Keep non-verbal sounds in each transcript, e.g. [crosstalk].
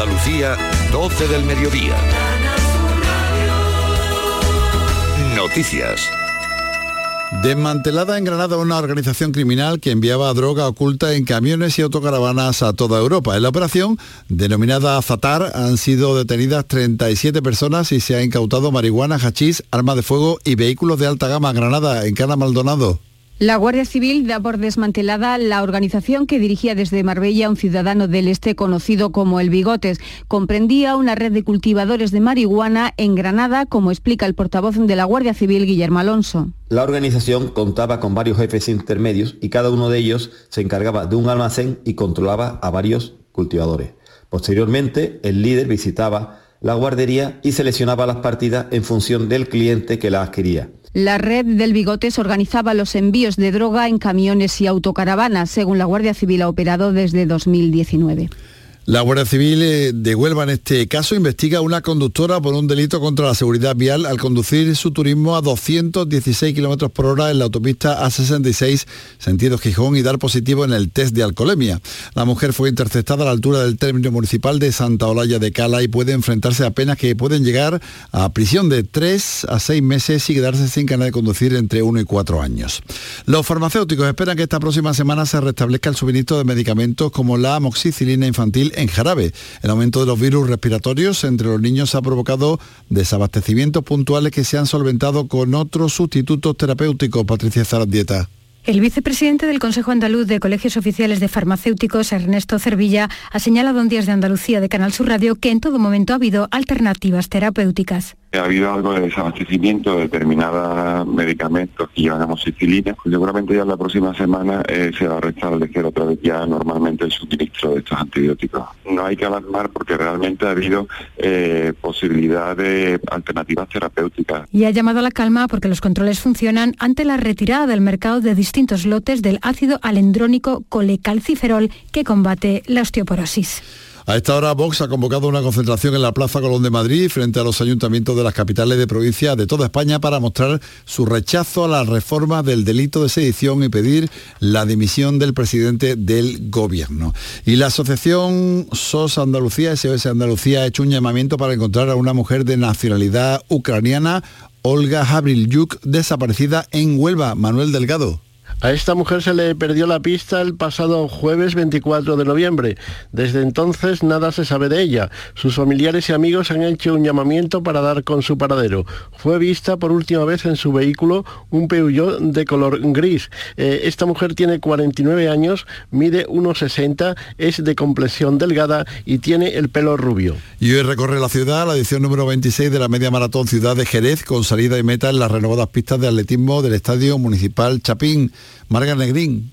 Andalucía, 12 del mediodía. Noticias. Desmantelada en Granada una organización criminal que enviaba droga oculta en camiones y autocaravanas a toda Europa. En la operación, denominada Zatar, han sido detenidas 37 personas y se ha incautado marihuana, hachís, armas de fuego y vehículos de alta gama. Granada, en Cana Maldonado. La Guardia Civil da por desmantelada la organización que dirigía desde Marbella un ciudadano del este conocido como El Bigotes. Comprendía una red de cultivadores de marihuana en Granada, como explica el portavoz de la Guardia Civil, Guillermo Alonso. La organización contaba con varios jefes intermedios y cada uno de ellos se encargaba de un almacén y controlaba a varios cultivadores. Posteriormente, el líder visitaba la guardería y seleccionaba las partidas en función del cliente que la adquiría. La red del Bigotes organizaba los envíos de droga en camiones y autocaravanas, según la Guardia Civil ha operado desde 2019. La Guardia Civil eh, de Huelva en este caso investiga a una conductora por un delito contra la seguridad vial al conducir su turismo a 216 km por hora en la autopista A66 sentido Gijón y dar positivo en el test de alcoholemia. La mujer fue interceptada a la altura del término municipal de Santa Olalla de Cala y puede enfrentarse a penas que pueden llegar a prisión de 3 a 6 meses y quedarse sin carnet de conducir entre 1 y 4 años. Los farmacéuticos esperan que esta próxima semana se restablezca el suministro de medicamentos como la amoxicilina infantil en jarabe. El aumento de los virus respiratorios entre los niños ha provocado desabastecimientos puntuales que se han solventado con otros sustitutos terapéuticos. Patricia Zarandieta. El vicepresidente del Consejo Andaluz de Colegios Oficiales de Farmacéuticos, Ernesto Cervilla, ha señalado en Días de Andalucía de Canal Sur Radio que en todo momento ha habido alternativas terapéuticas. Ha habido algo de desabastecimiento de determinados medicamentos que llevan amoxicilina. Seguramente ya la próxima semana eh, se va a restablecer otra vez ya normalmente el suministro de estos antibióticos. No hay que alarmar porque realmente ha habido eh, posibilidad de alternativas terapéuticas. Y ha llamado a la calma porque los controles funcionan ante la retirada del mercado de distintos lotes del ácido alendrónico colecalciferol que combate la osteoporosis. A esta hora Vox ha convocado una concentración en la Plaza Colón de Madrid frente a los ayuntamientos de las capitales de provincia de toda España para mostrar su rechazo a la reforma del delito de sedición y pedir la dimisión del presidente del gobierno. Y la asociación SOS Andalucía, SOS Andalucía, ha hecho un llamamiento para encontrar a una mujer de nacionalidad ucraniana, Olga Javrilyuk, desaparecida en Huelva. Manuel Delgado. A esta mujer se le perdió la pista el pasado jueves 24 de noviembre. Desde entonces nada se sabe de ella. Sus familiares y amigos han hecho un llamamiento para dar con su paradero. Fue vista por última vez en su vehículo un Peugeot de color gris. Eh, esta mujer tiene 49 años, mide 1,60, es de complexión delgada y tiene el pelo rubio. Y hoy recorre la ciudad la edición número 26 de la media maratón Ciudad de Jerez con salida y meta en las renovadas pistas de atletismo del Estadio Municipal Chapín. Marga Negrín.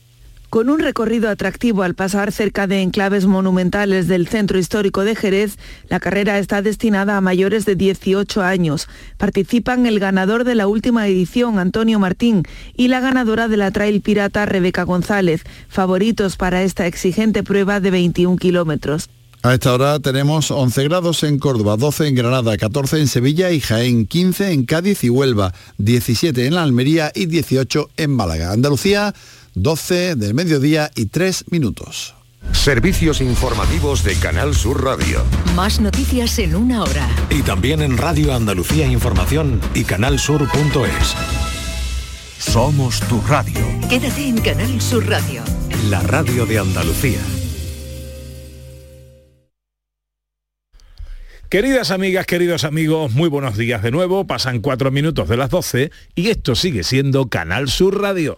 Con un recorrido atractivo al pasar cerca de enclaves monumentales del centro histórico de Jerez, la carrera está destinada a mayores de 18 años. Participan el ganador de la última edición, Antonio Martín, y la ganadora de la Trail Pirata, Rebeca González, favoritos para esta exigente prueba de 21 kilómetros. A esta hora tenemos 11 grados en Córdoba, 12 en Granada, 14 en Sevilla y Jaén, 15 en Cádiz y Huelva, 17 en la Almería y 18 en Málaga. Andalucía, 12 del mediodía y 3 minutos. Servicios informativos de Canal Sur Radio. Más noticias en una hora. Y también en Radio Andalucía Información y canalsur.es. Somos tu radio. Quédate en Canal Sur Radio. La radio de Andalucía. Queridas amigas, queridos amigos, muy buenos días de nuevo. Pasan cuatro minutos de las 12 y esto sigue siendo Canal Sur Radio.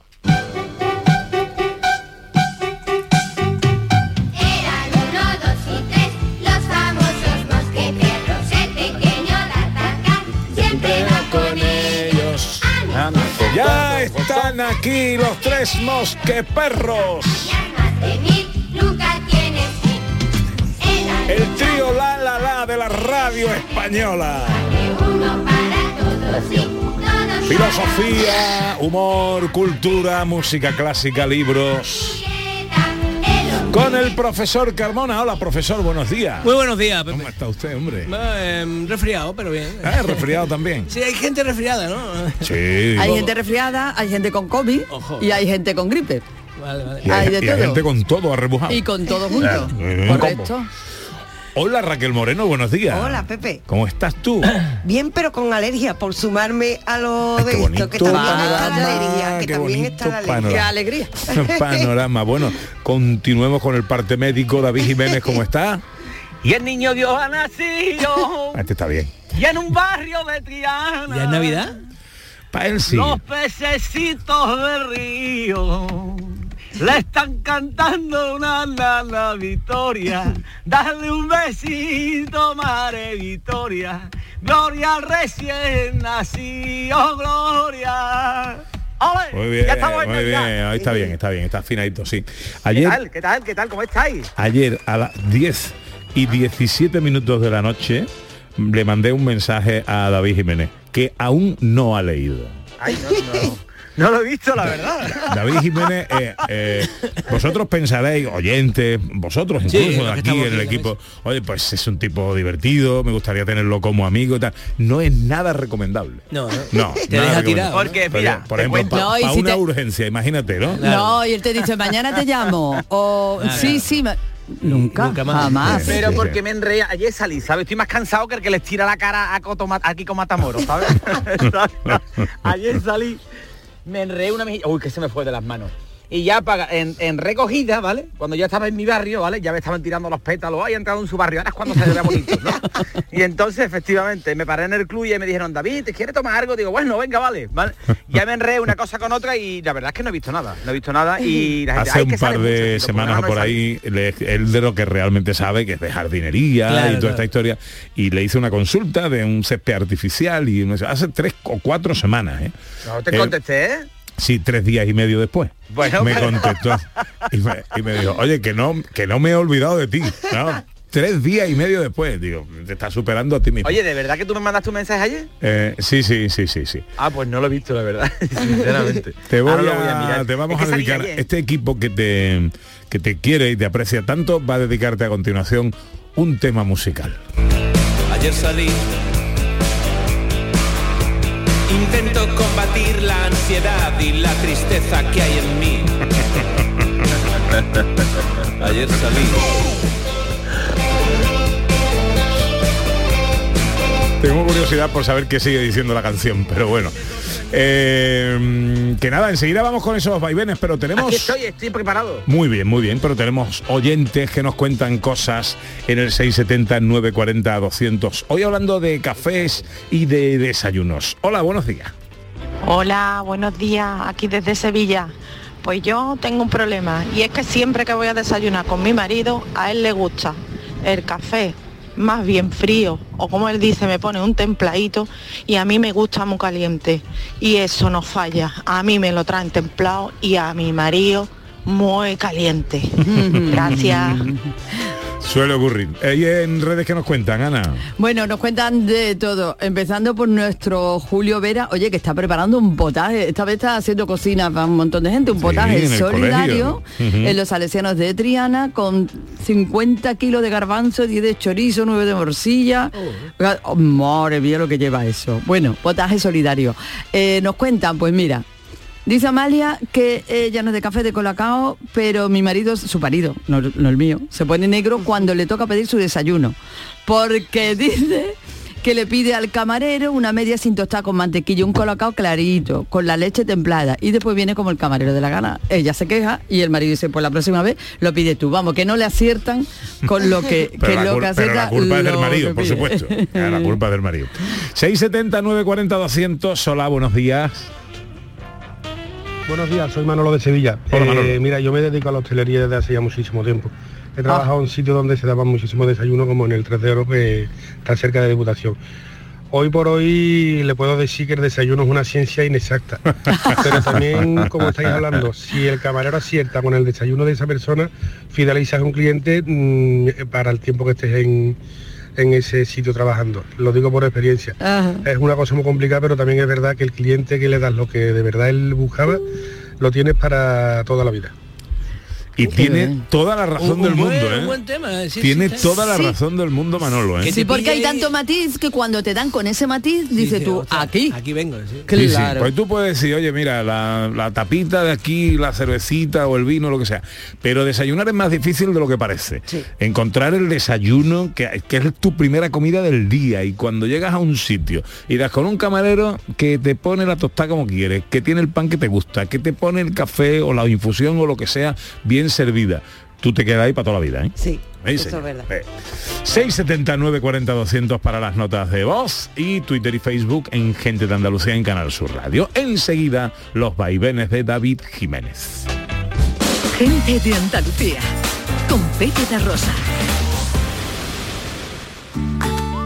Ya están aquí los tres mosqueperros. El trío La La La de la radio española. Filosofía, humor, cultura, música clásica, libros. Con el profesor Carmona. Hola, profesor, buenos días. Muy buenos días, Pepe. ¿Cómo está usted, hombre? Eh, resfriado, pero bien. Ah, resfriado también. Sí, hay gente resfriada, ¿no? Sí. Hay gente resfriada, hay gente con COVID Ojo. y hay gente con gripe. Vale, vale. Y Hay de y hay todo. gente con todo arrebujado. Y con todo junto. Eh, Correcto. Hola Raquel Moreno, buenos días. Hola, Pepe. ¿Cómo estás tú? [clears throat] Bien, pero con alergia, por sumarme a lo Ay, de qué esto, que bonito también está la panorama, alergia, que qué también bonito está la alergia. panorama. alegría. [laughs] Panorama. Bueno, continuemos con el parte médico. David Jiménez, ¿cómo está? [laughs] Y el niño Dios ha nacido [laughs] Este está bien. y en un barrio de Triana. ¿Ya es Navidad? Para él sí. Los pececitos de río le están cantando una nana Victoria. Dale un besito, Mare Victoria. Gloria al recién nacido, Gloria. ¡Ole! Muy bien, ya estamos muy bien. Ahí está bien, está bien, está afinadito, sí. ¿Qué Ayer, tal? ¿Qué tal? ¿Qué tal? ¿Cómo estáis? ayer a las 10 y 17 minutos de la noche le mandé un mensaje a David Jiménez que aún no ha leído. Ay, no, no. [laughs] No lo he visto, la verdad. David Jiménez, eh, eh, vosotros pensaréis, oyentes, vosotros Sí, incluso que aquí en el equipo, oye, pues es un tipo divertido, me gustaría tenerlo como amigo y tal. No es nada recomendable. No, no. No, [laughs] Te deja tirado, ¿no? Porque, Pero, mira, por ejemplo, para No, y si una te- urgencia, imagínate, ¿no? No, y él te dice, mañana te llamo. O Claro. sí, sí, ma- nunca, Nunca más. jamás. Sí. Pero porque me enreda, ayer salí, ¿sabes? Estoy más cansado que el que les tira la cara a Coto Ma- aquí con Matamoros, ¿sabes? [laughs] [laughs] ayer salí, me enredé una mejilla, uy, que se me fue de las manos. Y ya en, en recogida, ¿vale? Cuando yo estaba en mi barrio, ¿vale? Ya me estaban tirando los pétalos, ay, he entrado en su barrio, ahora es cuando se bonito, ¿no? [laughs] Y entonces, efectivamente, me paré en el club y me dijeron, David, ¿te quieres tomar algo? Digo, bueno, venga, vale, ¿vale? [laughs] Ya me enredé una cosa con otra y la verdad es que no he visto nada, no he visto nada y la gente, Hace "Ay, un que par de tío, semanas no por sale". ahí, le- él de lo que realmente sabe, que es de jardinería Claro, y toda claro. esta historia, y le hice una consulta de un césped artificial y no sé, hace tres o cuatro semanas, ¿eh? No te contesté, ¿eh? Sí, tres días y medio después. Bueno, me pero- contestó y me, y me dijo, oye, que no, que no me he olvidado de ti. ¿no? Tres días y medio después, digo, te estás superando a ti mismo. Oye, ¿de verdad que tú me mandaste un mensaje ayer? Eh, sí, sí, sí, sí, sí. Ah, pues no lo he visto, la verdad, [laughs] sinceramente. Te, voy a- voy a mirar. te vamos Es que a dedicar, ayer. este equipo que te, que te quiere y te aprecia tanto, va a dedicarte a continuación un tema musical. Ayer salí. Intento combatir la ansiedad y la tristeza que hay en mí. [laughs] Ayer salí. Tengo curiosidad por saber qué sigue diciendo la canción, pero bueno. Eh, que nada, enseguida vamos con esos vaivenes, pero tenemos... Aquí estoy, estoy preparado. Muy bien, muy bien, pero tenemos oyentes que nos cuentan cosas en el 670 940 200. Hoy hablando de cafés y de desayunos. Hola, buenos días. Hola, buenos días, aquí desde Sevilla. Pues yo tengo un problema y es que siempre que voy a desayunar con mi marido, a él le gusta el café más bien frío o como él dice, me pone un templadito y a mí me gusta muy caliente y eso no falla. A mí me lo traen templado y a mi marido muy caliente. [laughs] Gracias. [laughs] Suele ocurrir. ¿Y en redes que nos cuentan, Ana? Bueno, nos cuentan de todo, empezando por nuestro Julio Vera, oye, que está preparando un potaje, esta vez está haciendo cocina para un montón de gente, un Sí, potaje solidario en los salesianos de Triana con 50 kilos de garbanzo, 10 de chorizo, 9 de morcilla. Oh, madre mía lo que lleva eso. Bueno, potaje solidario. Eh, nos cuentan, pues mira, Dice Amalia que ella no es de café de colacao, pero mi marido, su marido, no, no el mío, se pone negro cuando le toca pedir su desayuno. Porque [laughs] dice que le pide al camarero una media sin tostar con mantequilla, un colacao clarito, con la leche templada. Y después viene como el camarero de la gana. Ella se queja y el marido dice, pues la próxima vez lo pide tú. Vamos, que no le aciertan con lo que, [laughs] Pero, que la, lo que pero la acierta culpa es del marido, por supuesto. [laughs] La culpa del marido. 670 940 200. Hola, buenos días. Buenos días, soy Manolo de Sevilla. Hola, Eh, mira, yo me dedico a la hostelería desde hace ya muchísimo tiempo. He trabajado en sitios donde se daban muchísimo desayuno, como en el 3 de oro, que está cerca de Diputación. Hoy por hoy le puedo decir que el desayuno es una ciencia inexacta. [laughs] Pero también, como estáis hablando, si el camarero acierta con el desayuno de esa persona, fidelizas a un cliente mm, para el tiempo que estés en, en ese sitio trabajando. Lo digo por experiencia. Es una cosa muy complicada, pero también es verdad que el cliente que le das lo que de verdad él buscaba, lo tienes para toda la vida. Y tiene bien. toda la razón Un- del un buen- mundo, ¿eh? un buen tema, eh, sí, tiene sí, toda la Sí. razón del mundo, Manolo, ¿eh? Sí, porque hay tanto matiz que cuando te dan con ese matiz, dices tú, aquí. Aquí vengo, sí. Sí, sí. Claro. Pues tú puedes decir, oye, mira, la, la tapita de aquí, la cervecita o el vino, lo que sea. Pero desayunar es más difícil de lo que parece. Encontrar el desayuno, que, que es tu primera comida del día. Y cuando llegas a un sitio y das con un camarero que te pone la tostada como quieres, que tiene el pan que te gusta, que te pone el café o la infusión o lo que sea bien servida, tú te quedas ahí para toda la vida, ¿eh? Sí, ¿Veis, eso es verdad. Eh, 679 40 200 para las notas de voz y Twitter y Facebook en Gente de Andalucía en Canal Sur Radio. Enseguida, los vaivenes de David Jiménez. Gente de Andalucía. Con Pepe Rosa.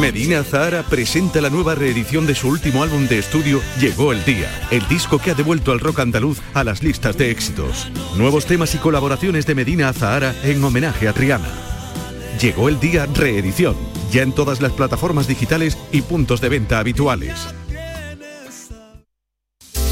Medina Zahara presenta la nueva reedición de su último álbum de estudio Llegó el Día, el disco que ha devuelto al rock andaluz a las listas de éxitos. Nuevos temas y colaboraciones de Medina Zahara en homenaje a Triana. Llegó el Día reedición, ya en todas las plataformas digitales y puntos de venta habituales.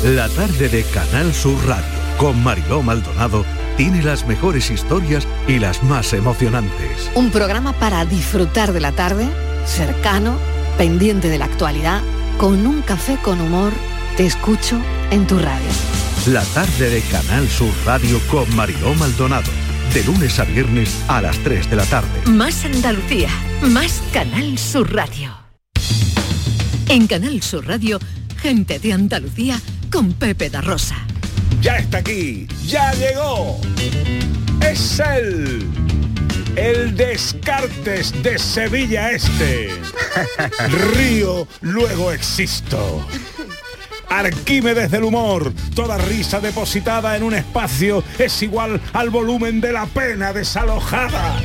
La tarde de Canal Sur Radio con Mariló Maldonado tiene las mejores historias y las más emocionantes. Un programa para disfrutar de la tarde, cercano, pendiente de la actualidad, con un café con humor. Te escucho en tu radio. La tarde de Canal Sur Radio con Mariló Maldonado. De lunes a viernes a las 3 de la tarde. Más Andalucía. Más Canal Sur Radio. En Canal Sur Radio, Gente de Andalucía con Pepe da Rosa. Ya está aquí, ya llegó. Es él, el Descartes de Sevilla Este. [laughs] Río, luego existo. Arquímedes del humor, toda risa depositada en un espacio es igual al volumen de la pena desalojada.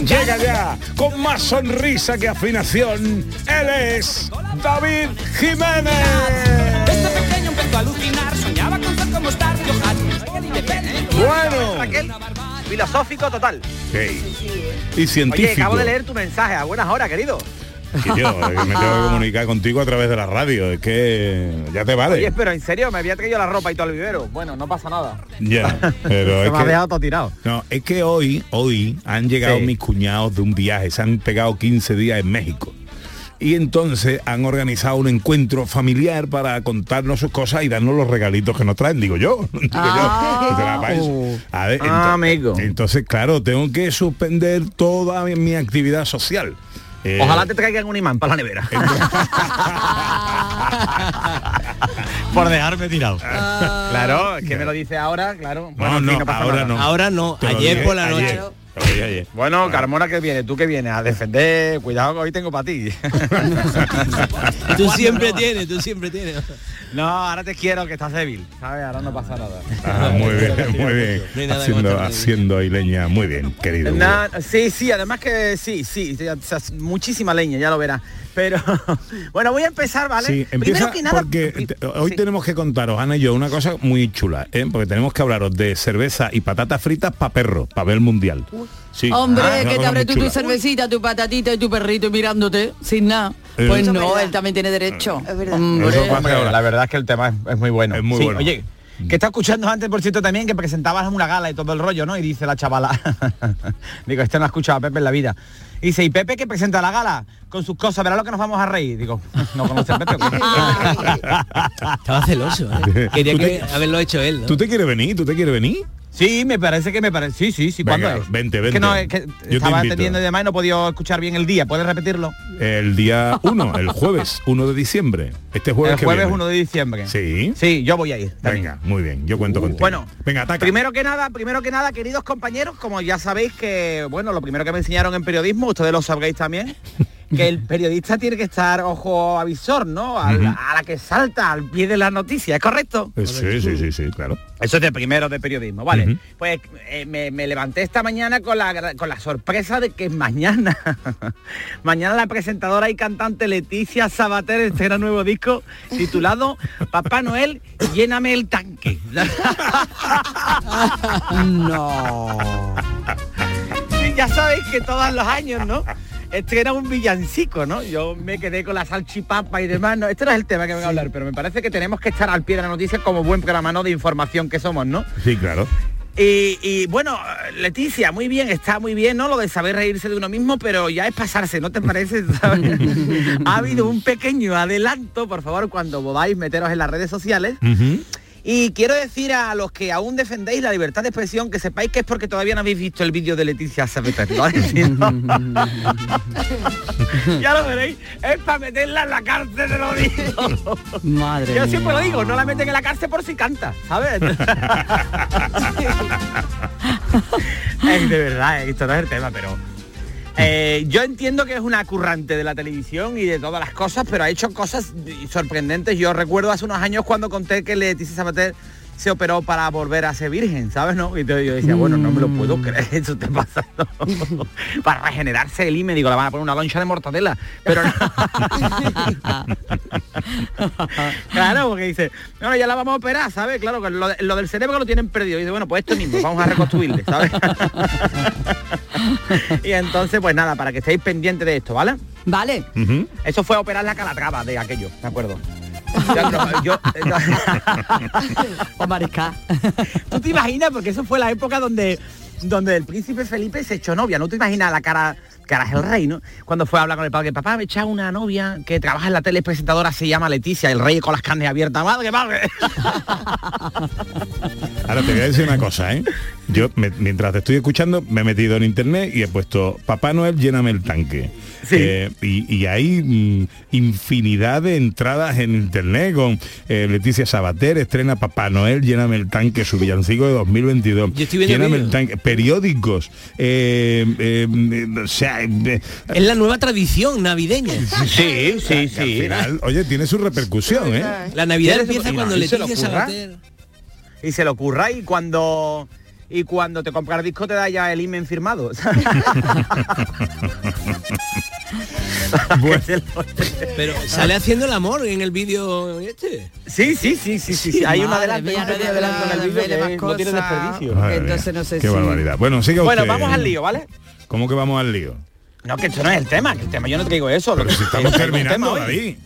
Llega ya, con más sonrisa que afinación, él es David Jiménez. Desde pequeño empezó a alucinar, soñaba con ser como Star Bueno. Filosófico total. Y científico. Oye, acabo de leer tu mensaje. A buenas horas, querido. Que yo, me tengo que [laughs] comunicar contigo a través de la radio. Es que ya te vale. Oye, pero en serio, me había traído la ropa y todo el vivero. Bueno, no pasa nada. Ya, [laughs] pero Se es me ha que, dejado todo tirado. no, es que hoy, hoy han llegado Sí. mis cuñados de un viaje, se han pegado 15 días en México. Y entonces han organizado un encuentro familiar para contarnos sus cosas y darnos los regalitos que nos traen, digo yo. [laughs] digo yo. Que será para eso. A ver, Ah, ento- amigo. Entonces, claro, tengo que suspender toda mi, mi actividad social. Eh, Ojalá te traigan un imán para la nevera. [laughs] [laughs] Por dejarme tirado. claro, es que me lo dice ahora, claro. No, en no, ahora nada. no. Ahora no, ayer por la noche. Ayer. Bueno, Carmona que viene, tú que vienes a defender, cuidado que hoy tengo para ti. Tú siempre tienes, tú siempre tienes. No, ahora te quiero que estás débil, ¿sabes? Ahora no pasa nada. Ah, muy bien, muy bien. No hay nada Haciendo, haciendo ahí leña, muy bien, querido. Sí, sí, además que sí, sí, sí, o sea, muchísima leña, ya lo verás. Pero [laughs] bueno, voy a empezar, ¿vale? Sí, empieza Primero que nada, porque te- hoy tenemos que contaros, Ana y yo, una cosa muy chula, ¿eh? porque tenemos que hablaros de cerveza y patatas fritas para perro, para ver el mundial. Sí. Hombre, Ah, que te abre tú tu cervecita, tu patatita y tu perrito mirándote sin nada. Eh. Pues es no, verdad. él también tiene derecho. Hombre. Hombre, la verdad es que el tema es, es muy bueno. Es muy Sí, bueno. Oye, que está escuchando antes, por cierto, también que presentabas una gala y todo el rollo, ¿no? Y dice la chavala, [laughs] digo, este no ha escuchado a Pepe en la vida. Y dice, ¿y Pepe que presenta la gala? Con sus cosas, verá lo que nos vamos a reír. Digo, no conoce a Pepe. [laughs] Estaba celoso. ¿eh? Quería ¿Tú que te- haberlo hecho él, ¿no? ¿Tú te quieres venir? ¿Tú te quieres venir? Sí, me parece que me parece. Sí, sí, sí. ¿Cuándo Venga, es? vente, Es vente. que no, es que Yo te estaba invito. atendiendo y demás y no he podido escuchar bien el día. ¿Puedes repetirlo? El día 1, el jueves 1 de diciembre. Este jueves el que jueves viene. 1 de diciembre. Sí. Sí, yo voy a ir. Venga, muy bien, yo cuento contigo. Bueno, venga, ataca. Primero que nada, primero que nada, queridos compañeros, como ya sabéis que, bueno, lo primero que me enseñaron en periodismo, ustedes lo sabréis también, que el periodista tiene que estar ojo avisor, ¿no? A, la, Ujú. a la que salta al pie de la noticia, ¿es correcto? Eh, Sí, sí, sí, sí, claro. Eso es de primero de periodismo, vale. Pues eh, me, me levanté esta mañana con la, con la sorpresa de que mañana, [laughs] mañana la presentadora y cantante Leticia Sabater estrena nuevo disco titulado [laughs] Papá Noel, lléname el tanque. [laughs] no. Ya sabéis que todos los años, ¿no? Este era un villancico, ¿no? Yo me quedé con la salchipapa y demás. No, este no es el tema que vengo a hablar, pero me parece que tenemos que estar al pie de la noticia como buen programa ¿no? de información que somos, ¿no? Sí, claro. Y, y, bueno, Leticia, muy bien, está muy bien, ¿no? Lo de saber reírse de uno mismo, pero ya es pasarse, ¿no te parece? [laughs] Ha habido un pequeño adelanto, por favor, cuando podáis meteros en las redes sociales. Y quiero decir a los que aún defendéis la libertad de expresión que sepáis que es porque todavía no habéis visto el vídeo de Leticia Sabater, [laughs] [laughs] ya lo veréis, es para meterla en la cárcel de los digo. Madre Yo siempre mía. lo digo, no la meten en la cárcel por si canta, ¿sabes? [laughs] Es de verdad, eh, esto no es el tema, pero... eh, yo entiendo que es una currante de la televisión y de todas las cosas, pero ha hecho cosas sorprendentes. Yo recuerdo hace unos años cuando conté que Leticia Sabater se operó para volver a ser virgen, ¿sabes? No? Y entonces yo decía, bueno, no me lo puedo creer, eso está pasando. [laughs] para regenerarse el me digo, la van a poner una loncha de mortadela. Pero no. [laughs] claro, porque dice, bueno, ya la vamos a operar, ¿sabes? Claro, que lo, de- lo del cerebro lo tienen perdido. Y dice, bueno, pues esto mismo, vamos a reconstruirle, ¿sabes? [laughs] y entonces, pues nada, para que estéis pendientes de esto, ¿vale? Vale. Eso fue operar la calatrava de aquello, ¿de acuerdo? Ya, no, yo- o [laughs] mariscar. ¿Tú te imaginas? Porque eso fue la época donde, donde el príncipe Felipe se echó novia. ¿No te imaginas la cara, cara es el rey, ¿no? Cuando fue a hablar con el padre, papá, me echa una novia que trabaja en la tele es presentadora, se llama Leticia, el rey con las carnes abiertas. Madre, madre. [laughs] Ahora te voy a decir una cosa, ¿eh? Yo, me- mientras te estoy escuchando, me he metido en internet y he puesto Papá Noel, lléname el tanque. Eh, y, y hay mm, infinidad de entradas en internet con eh, Leticia Sabater, estrena Papá Noel, lléname el tanque, su villancico de 2022. estoy viendo lléname el tanque, periódicos. eh, eh, o sea, Es la nueva tradición navideña. Sí, sí, que al final, oye, tiene su repercusión, ¿eh? La Navidad Y empieza cuando y se lo Leticia. Sabater... Y se lo ocurra y cuando y cuando te compras el disco te da ya el imen firmado. [laughs] [laughs] Pero sale haciendo el amor en el vídeo este. Sí, sí, sí, sí, sí, sí. Hay un Madre adelanto, mía, hay un pequeño no de adelanto en el vídeo no tiene desperdicio. Madre Entonces mía, no sé Qué si- barbaridad. Bueno, siga Bueno, usted. vamos al lío, ¿vale? ¿Cómo que vamos al lío? No, que esto no es el tema, que el tema yo no te digo eso. lo que- estamos que- terminando. David.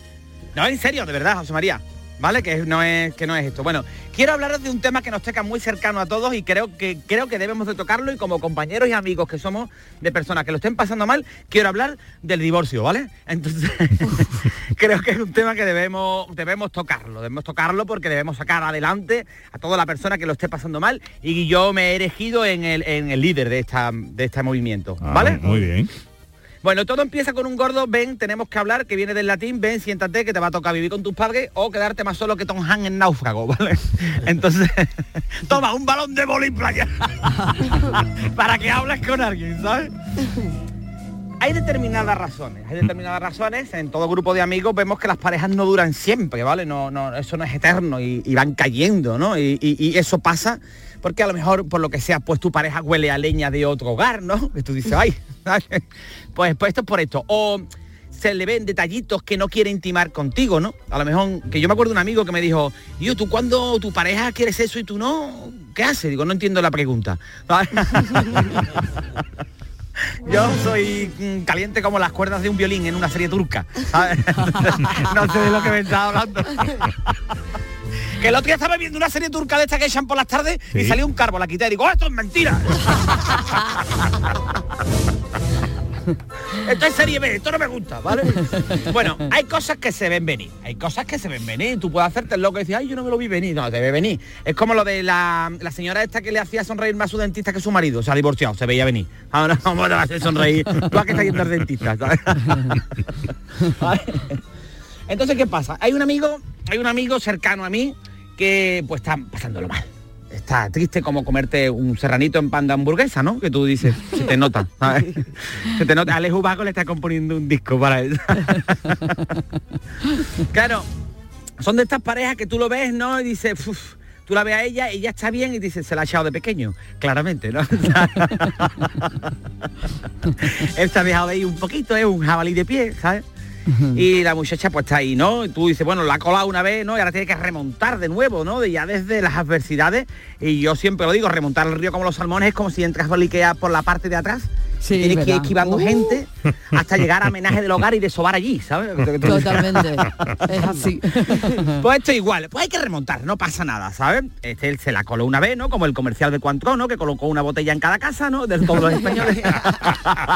No, en serio, de verdad, José María. ¿Vale? Que no es que no es esto. Bueno, quiero hablaros de un tema que nos toca muy cercano a todos y creo que creo que debemos de tocarlo y como compañeros y amigos que somos de personas que lo estén pasando mal, quiero hablar del divorcio, ¿vale? Entonces, [laughs] creo que es un tema que debemos debemos tocarlo, debemos tocarlo porque debemos sacar adelante a toda la persona que lo esté pasando mal y yo me he erigido en el, en el líder de esta de este movimiento, Ah, ¿vale? Muy bien. Bueno, todo empieza con un gordo, ven, tenemos que hablar, que viene del latín, ven, siéntate, que te va a tocar vivir con tus padres o quedarte más solo que Tom Han en náufrago, ¿vale? [laughs] Entonces, [laughs] toma un balón de boli playa [laughs] para que hables con alguien, ¿sabes? Hay determinadas razones, hay determinadas razones, en todo grupo de amigos vemos que las parejas no duran siempre, ¿vale? No, no, eso no es eterno y, y van cayendo, ¿no? Y, y- y eso pasa porque a lo mejor, por lo que sea, pues tu pareja huele a leña de otro hogar, ¿no? Que tú dices, ay, [laughs] pues, pues esto es por esto. O se le ven detallitos que no quiere intimar contigo, ¿no? A lo mejor, que yo me acuerdo de un amigo que me dijo, yo, tú cuando tu pareja quieres eso y tú no, ¿qué haces? Digo, no entiendo la pregunta. [laughs] Yo soy mm, caliente como las cuerdas de un violín en una serie turca. [laughs] no sé de lo que me estaba hablando. Que el otro día estaba viendo una serie turca de esta que echan por las tardes y salió un carbo, la quité y digo, ¡Oh, esto es mentira. [laughs] Esto es serie B, esto no me gusta, ¿vale? Bueno, hay cosas que se ven venir, hay cosas que se ven venir. Tú puedes hacerte el loco y decir, ay, yo no me lo vi venir. No, te ve venir. Es como lo de la, la señora esta que le hacía sonreír más a su dentista que su marido. Se ha divorciado, se veía venir. Ahora, [laughs] ¿cómo te va a hacer sonreír? Tú a que estás yendo al dentista, ¿sabes? ¿Vale? [laughs] Entonces, ¿qué pasa? Hay un amigo, hay un amigo cercano a mí que pues está pasándolo mal. Está triste como comerte un serranito en pan de hamburguesa, ¿no? Que tú dices, se te nota, [laughs] ¿sabes? Se te nota. Alejo Baco le está componiendo un disco para él. [laughs] claro, son de estas parejas que tú lo ves, ¿no? Y dices, "Uf", tú la ves a ella, ella está bien y dices, se la ha echado de pequeño. Claramente, ¿no? [laughs] Él se ha dejado de ir un poquito, es un jabalí de pie, ¿sabes? Y la muchacha pues está ahí, ¿no? Y tú dices, bueno, la ha colado una vez, ¿no? Y ahora tiene que remontar de nuevo, ¿no? De ya desde las adversidades. Y yo siempre lo digo, remontar el río como los salmones es como si entras Ikea por la parte de atrás. Sí, tienes que ir esquivando Uh. gente [laughs] hasta llegar a homenaje del hogar y de sobar allí, ¿sabes? Totalmente. [laughs] Es así. [laughs] Pues esto igual, pues hay que remontar, no pasa nada, ¿sabes? Este él se la coló una vez, ¿no? Como el comercial de Cuantro, ¿no? Que colocó una botella en cada casa, ¿no? De todos los españoles.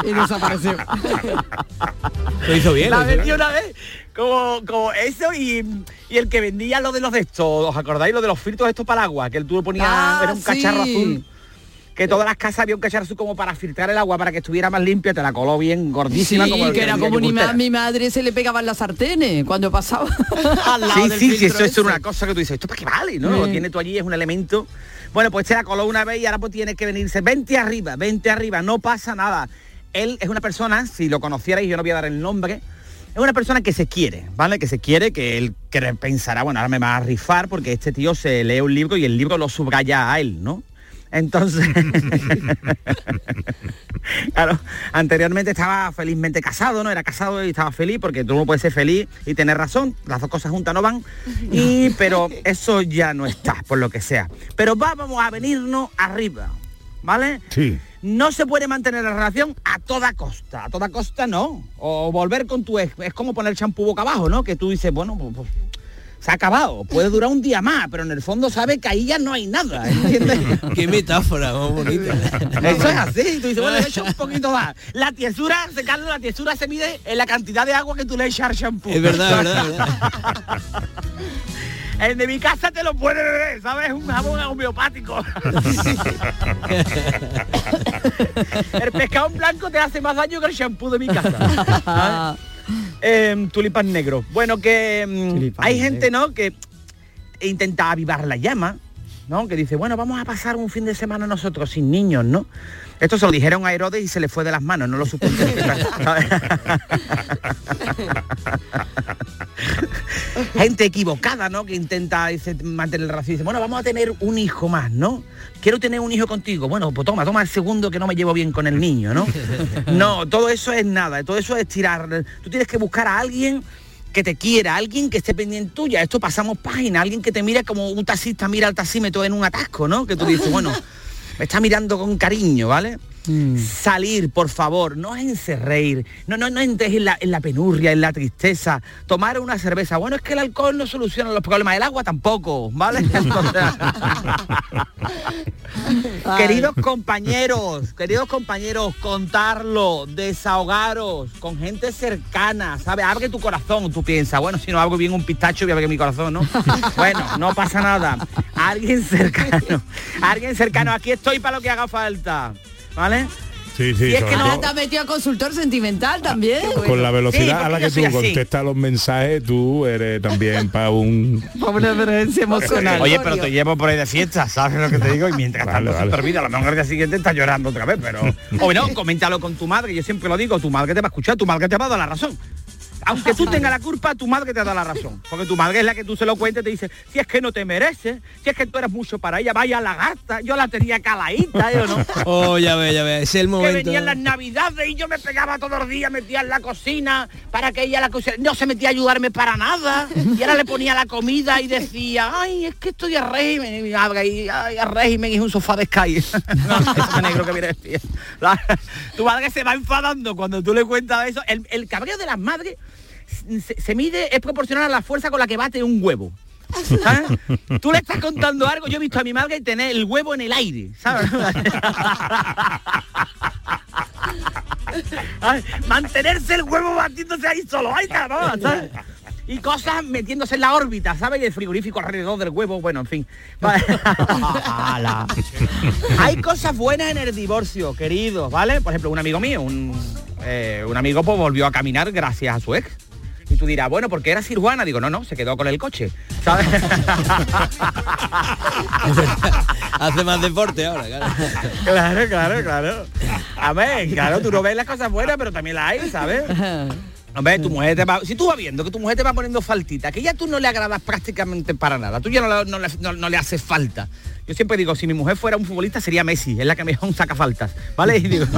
y desapareció. Lo hizo bien. La vendió una vez como, como eso y, y el que vendía lo de los de estos, ¿os acordáis? Lo de los filtros estos para el agua, que el tú lo ponías, Ah, era un cacharro azul. Que todas las casas había un cacharro azul como para filtrar el agua para que estuviera más limpia, te la coló bien gordísima. Sí, como que era como ma- mi madre se le pegaban las sartenes cuando pasaba [laughs] al lado Sí, del sí, sí, eso, eso es una cosa que tú dices, ¿esto para qué vale? ¿No? Lo Sí. tienes tú allí, es un elemento. Bueno, pues se la coló una vez y ahora pues tiene que venirse, vente arriba, vente arriba, no pasa nada. Él es una persona, si lo conocierais, yo no voy a dar el nombre, es una persona que se quiere, ¿vale? Que se quiere, que él que pensará, bueno, ahora me va a rifar porque este tío se lee un libro y el libro lo subraya a él, ¿no? Entonces, [laughs] claro, anteriormente estaba felizmente casado, ¿no? Era casado y estaba feliz porque tú no puedes ser feliz y tener razón, las dos cosas juntas no van, y [laughs] pero eso ya no está, por lo que sea. Pero vamos a venirnos arriba, ¿vale? Sí. No se puede mantener la relación a toda costa, a toda costa no. O volver con tu ex, es como poner champú boca abajo, ¿no? Que tú dices, bueno, pues, pues, se ha acabado, puede durar un día más, pero en el fondo sabe que ahí ya no hay nada, ¿entiendes? [laughs] Qué metáfora, más bonita. [laughs] Eso es así, tú dices, bueno, le echo un poquito más. La tiesura, se Carlos, la tiesura se mide en la cantidad de agua que tú le echas al shampoo. Es verdad, [laughs] verdad, verdad. El de mi casa te lo puede beber, ¿sabes? Un jabón homeopático. [laughs] el pescado en blanco te hace más daño que el shampoo de mi casa. Eh, tulipán negro. Bueno, que mm, hay gente, ¿no? Que intenta avivar la llama, ¿no? Que dice, bueno, vamos a pasar un fin de semana nosotros sin niños, ¿no? Esto se lo dijeron a Herodes y se le fue de las manos, no lo supo [laughs] gente equivocada, ¿no? Que intenta dice, mantener el racismo. Dice, bueno, vamos a tener un hijo más, ¿no? Quiero tener un hijo contigo. Bueno, pues toma, toma el segundo que no me llevo bien con el niño, ¿no? [laughs] No, todo eso es nada, todo eso es tirar. Tú tienes que buscar a alguien que te quiera, alguien que esté pendiente tuya. Esto pasamos página, alguien que te mire como un taxista mira al taxímetro en un atasco, ¿no? Que tú dices, bueno, me está mirando con cariño, ¿vale? Salir, por favor, no es encerreir, no, no, no entres en la, en la penurria, en la tristeza, tomar una cerveza. Bueno, es que el alcohol no soluciona los problemas, el agua tampoco, ¿vale? [laughs] [laughs] Queridos compañeros, queridos compañeros, contarlo, desahogaros con gente cercana, ¿sabes? Abre tu corazón, tú piensas, bueno, si no abro bien un pistacho, voy a abrir mi corazón, ¿no? [laughs] Bueno, no pasa nada. Alguien cercano, alguien cercano, aquí estoy para lo que haga falta, ¿vale? Sí, sí, Y es que no- Ah, has metido a consultor sentimental también. con la velocidad Sí, a la que tú así. contestas los mensajes, tú eres también para un... Para una emergencia emocional. Oye, pero te llevo por ahí de fiesta, ¿sabes lo que te digo? Y mientras Vale, tanto vale. olvida, a lo mejor el día siguiente estás llorando otra vez, pero... [laughs] O no, coméntalo con tu madre, yo siempre lo digo, tu madre te va a escuchar, tu madre te va a dar la razón. Aunque tú tengas la culpa, tu madre te da la razón. Porque tu madre es la que tú se lo cuentes y te dice, si es que no te mereces, si es que tú eres mucho para ella, vaya la gasta, yo la tenía caladita, ¿eh, o no? [laughs] Oh, ya ve, ya ve, es el que momento. venían las navidades y yo me pegaba todos los días, metía en la cocina para que ella la cocina no se metía a ayudarme para nada. Y ahora le ponía la comida y decía, ay, es que estoy a régimen. Y mi madre ahí, ay, a régimen y es un sofá de [laughs] no, negro que viene. [laughs] La- Tu madre se va enfadando cuando tú le cuentas eso. El, el cabreo de las madres se, se mide, es proporcional a la fuerza con la que bate un huevo. [laughs] Tú le estás contando algo, yo he visto a mi madre tener el huevo en el aire, ¿sabes? [laughs] Ay, Mantenerse el huevo batiéndose ahí solo, ¿no? ¿sabes? Y cosas metiéndose en la órbita, ¿sabes? Y el frigorífico alrededor del huevo, bueno, en fin. [laughs] Hay cosas buenas en el divorcio, queridos, ¿vale? Por ejemplo, un amigo mío, un, eh, un amigo pues, volvió a caminar gracias a su ex. Y tú dirás, bueno, porque era cirujana. Digo, no, no, se quedó con el coche, ¿sabes? [laughs] Hace más deporte ahora, claro. Claro, claro, claro. A ver, claro, tú no ves las cosas buenas, pero también las hay, ¿sabes? Hombre, tu mujer te va... Si tú vas viendo que tu mujer te va poniendo faltita, que ya tú no le agradas prácticamente para nada, tú ya no, le- no no- no le haces falta. Yo siempre digo, si mi mujer fuera un futbolista sería Messi, es la que mejor saca faltas, ¿vale? Y digo, [laughs]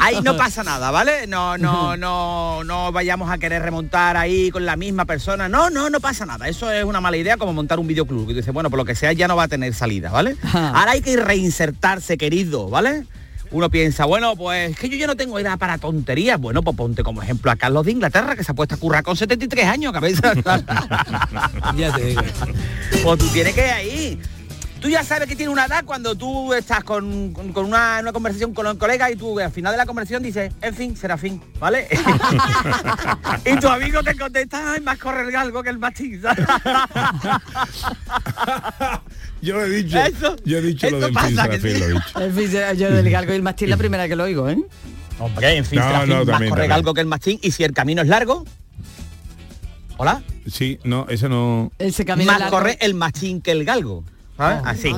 ahí no pasa nada, ¿vale? No, no, no, no vayamos a querer remontar ahí con la misma persona. No, no, no pasa nada. Eso es una mala idea como montar un videoclub. Y tú dices, bueno, por lo que sea ya no va a tener salida, ¿vale? Ahora hay que reinsertarse, querido, ¿vale? Uno piensa, bueno, pues que yo ya no tengo edad para tonterías. Bueno, pues ponte como ejemplo a Carlos de Inglaterra, que se ha puesto a currar con 73 años, cabeza. [laughs] Ya te digo. Pues tú tienes que ir ahí. Tú ya sabes que tiene una edad cuando tú estás con, con- con una, una conversación con un colega y tú al final de la conversación dices, en fin, será fin, ¿vale? [laughs] y tu amigo te contesta, ay, más corre el galgo que el mastín. [laughs] Yo lo he dicho. Eso- yo he dicho lo del pasa, fin, que Serafín, sí. lo he dicho. En fin, yo del galgo y el mastín la primera que lo oigo, ¿eh? Hombre, en fin, No, será fin, no, más también, corre el galgo que el mastín y si el camino es largo, ¿hola? Sí, no, eso no. Ese camino más largo. corre el mastín que el galgo. Así.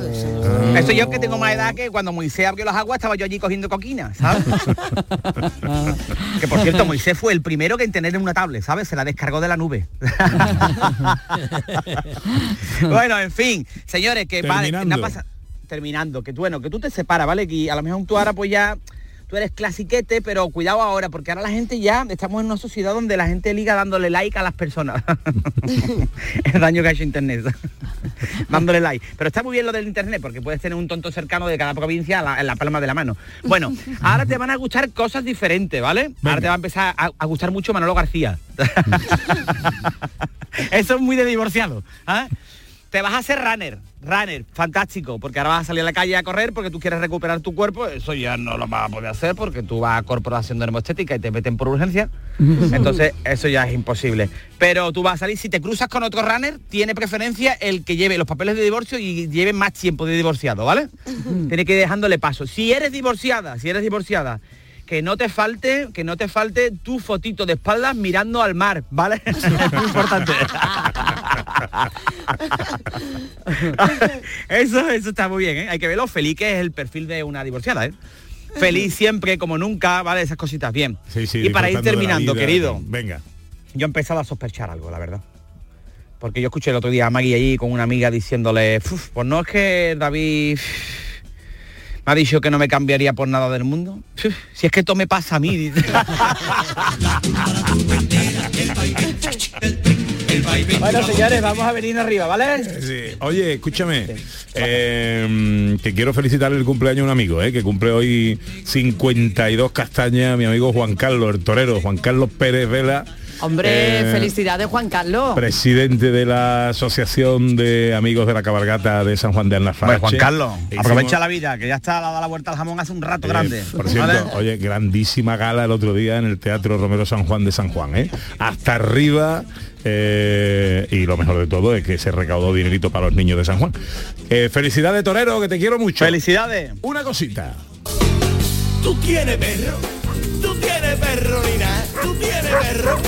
Eso yo que tengo más edad que cuando Moisés abrió las aguas estaba yo allí cogiendo coquina, ¿sabes? [laughs] que por cierto, Moisés fue el primero que en tener una tablet, ¿sabes? Se la descargó de la nube. [laughs] bueno, en fin, señores, que vale, que Terminando. terminando, que bueno, que tú te separas, ¿vale? Que a lo mejor tú ahora pues ya tú eres clasiquete, pero cuidado ahora, porque ahora la gente ya, estamos en una sociedad donde la gente liga dándole like a las personas. [laughs] el daño que ha hecho internet. [laughs] dándole like. Pero está muy bien lo del internet, porque puedes tener un tonto cercano de cada provincia la- en la palma de la mano. Bueno, [laughs] ahora te van a gustar cosas diferentes, ¿vale? Ahora te va a empezar a, a gustar mucho Manolo García. Eso es muy de divorciado. ¿ah? Te vas a hacer runner, runner, fantástico, porque ahora vas a salir a la calle a correr porque tú quieres recuperar tu cuerpo, eso ya no lo vas a poder hacer porque tú vas a corporación de estética y te meten por urgencia, entonces eso ya es imposible. Pero tú vas a salir, si te cruzas con otro runner, tiene preferencia el que lleve los papeles de divorcio y lleve más tiempo de divorciado, ¿vale? Tiene que ir dejándole paso. Si eres divorciada, si eres divorciada, que no te falte, que no te falte tu fotito de espaldas mirando al mar, ¿vale? [laughs] es importante. [laughs] [laughs] eso, eso está muy bien, ¿eh? Hay que verlo feliz que es el perfil de una divorciada, ¿eh? Feliz siempre, como nunca, ¿vale? Esas cositas, bien. Sí, sí, y para ir terminando, vida. querido, Venga. yo he empezado a sospechar algo, la verdad. Porque yo escuché el otro día a Maggie allí con una amiga diciéndole, "Uf, pues no es que David me ha dicho que no me cambiaría por nada del mundo. Uf, Si es que esto me pasa a mí. [laughs] [laughs] bueno, señores, vamos a venir arriba, ¿vale? Sí. Oye, escúchame, eh, que quiero felicitar el cumpleaños a un amigo, eh, que cumple hoy 52 castañas, mi amigo Juan Carlos, el torero, Juan Carlos Pérez Vela. Hombre, eh, felicidades Juan Carlos. Presidente de la Asociación de Amigos de la Cabalgata de San Juan de Alnafarache. Bueno, Juan Carlos, Hicimos- aprovecha la vida, que ya está dada la vuelta al jamón hace un rato Eh, grande. Por cierto, ¿vale? oye, grandísima gala el otro día en el Teatro Romero San Juan de San Juan, ¿eh? Hasta arriba. Eh, y lo mejor de todo es que se recaudó dinerito para los niños de San Juan. Eh, felicidades, Torero, que te quiero mucho. Felicidades. Una cosita. Tú tienes perro, tú tienes perro, Nina, tú tienes perro,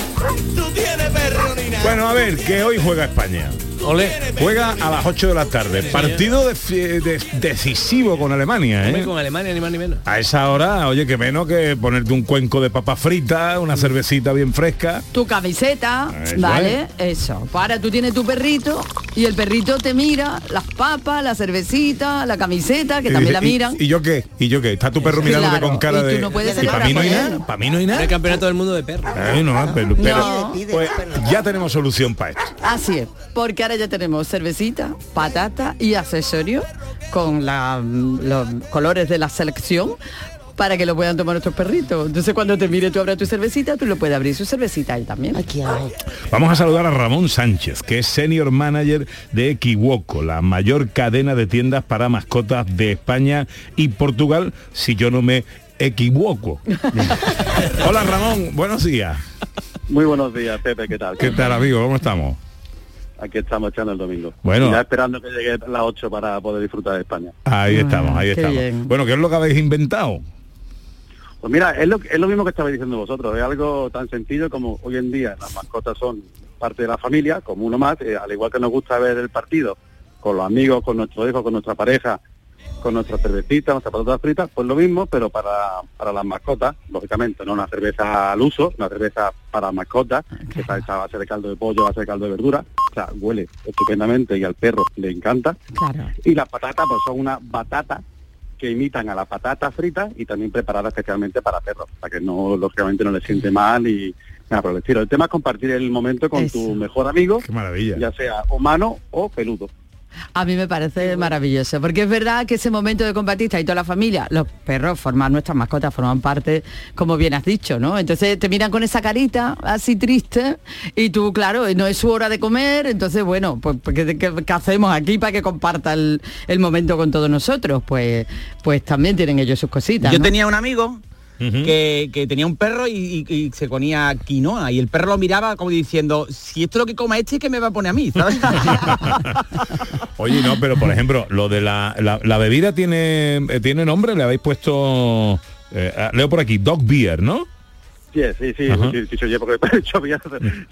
tú tienes perro, Nina. Bueno, a ver, que hoy juega España. Ole. Juega a las 8 de la tarde. Partido de- de- decisivo con Alemania, ¿eh? Con Alemania, ni más ni menos. A esa hora, oye, que menos que ponerte un cuenco de papa frita, una cervecita bien fresca. Tu camiseta, Eso ¿vale? Eso. Para, tú tienes tu perrito y el perrito te mira las papas, la cervecita, la camiseta, que Y también dice, la ¿y- miran. ¿Y, yo qué? ¿Y yo qué? Está tu perro mirándote Claro, con cara y tú de... no puedes y para mí no hay nada, para mí no hay nada. El campeonato del mundo de perros. Ay, no, pero, pero- No. pues ya tenemos solución para esto. Así es, porque ahora ya tenemos cervecita, patata y accesorios con la- los colores de la selección para que lo puedan tomar nuestros perritos. Entonces cuando te mire tú abras tu cervecita, tú lo puedes abrir su cervecita ahí también. Aquí Vamos a saludar a Ramón Sánchez, que es senior manager de Equivoco, la mayor cadena de tiendas para mascotas de España y Portugal, si yo no me equivoco. [laughs] Hola Ramón, buenos días. Muy buenos días, Pepe, ¿qué tal? ¿Qué tal amigo? ¿Cómo estamos? Aquí estamos echando el domingo. Bueno. Y ya esperando que llegue las 8 para poder disfrutar de España. Ahí estamos, ahí qué estamos. bien. Bueno, ¿qué es lo que habéis inventado? Pues mira, es lo, es lo mismo que estabais diciendo vosotros. Es algo tan sencillo como hoy en día las mascotas son parte de la familia, como uno más, eh, al igual que nos gusta ver el partido con los amigos, con nuestros hijos, con nuestra pareja, con nuestra cervecita, nuestra patata frita, pues lo mismo, pero para, para las mascotas, lógicamente, no una cerveza al uso, una cerveza para mascotas, que está hecha a base de caldo de pollo, a base de caldo de verdura, o sea, huele estupendamente y al perro le encanta. Claro. Y las patatas pues son una batata que imitan a la patata frita y también preparada especialmente para perros, para que no, lógicamente no le siente mal y nada por el estilo. El tema es compartir el momento con tu mejor amigo, maravilla. ya sea humano o peludo. A mí me parece maravilloso, porque es verdad que ese momento de compartir está ahí toda la familia, los perros forman nuestras mascotas, forman parte, como bien has dicho, ¿no? Entonces te miran con esa carita así triste y tú, claro, no es su hora de comer, entonces, bueno, pues ¿qué, qué- qué hacemos aquí para que comparta el, el momento con todos nosotros? Pues, pues también tienen ellos sus cositas. Yo ¿no? tenía un amigo que, que tenía un perro y, y- y se ponía quinoa y el perro lo miraba como diciendo, si esto es lo que coma este, ¿qué me va a poner a mí? ¿sabes? [laughs] Oye, no, pero por ejemplo, lo de la, la, la bebida tiene, eh, tiene nombre, le habéis puesto, eh, ah, leo por aquí, dog beer, ¿no? Sí, sí, sí, sí, sí, sí, oye, porque he hecho bien.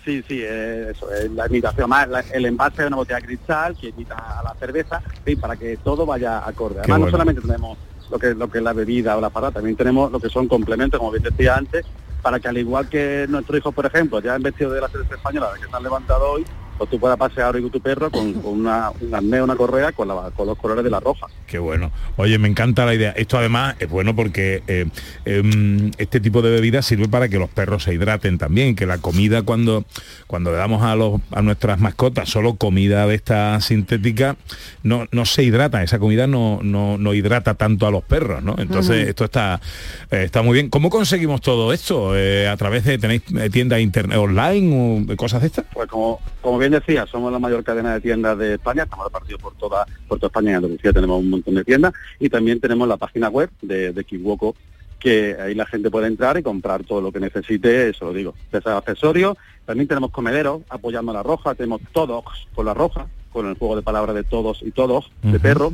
Sí, sí, eh, eso, es la imitación más, el envase de una botella de cristal que imita a la cerveza, sí, para que todo vaya acorde. Además, bueno. no solamente tenemos lo que, lo que es la bebida o la parada, también tenemos lo que son complementos, como bien decía antes, para que al igual que nuestros hijos, por ejemplo, ya han vestido de la selección española, que se han levantado hoy, pues tú puedas pasear hoy con tu perro con, [laughs] con una, un arnés, una correa con, la- con los colores de la roja. Qué bueno. Oye, me encanta la idea. Esto además es bueno porque eh, em, este tipo de bebida sirve para que los perros se hidraten también, que la comida cuando, cuando le damos a, los, a nuestras mascotas solo comida de esta sintética, no, no se hidrata, esa comida no, no, no hidrata tanto a los perros, ¿no? Entonces esto está, eh, está muy bien. ¿Cómo conseguimos todo esto? Eh, ¿A través de, tenéis tiendas internet online o cosas de estas? Pues como, como bien decía, somos la mayor cadena de tiendas de España, estamos repartidos por toda, por toda España y Andalucía tenemos un montón de tiendas y también tenemos la página web de, de Kiwoko que ahí la gente puede entrar y comprar todo lo que necesite, eso lo digo, sea accesorios, también tenemos comederos apoyando a la roja, tenemos todos con la roja, con el juego de palabras de todos y todos, de perro,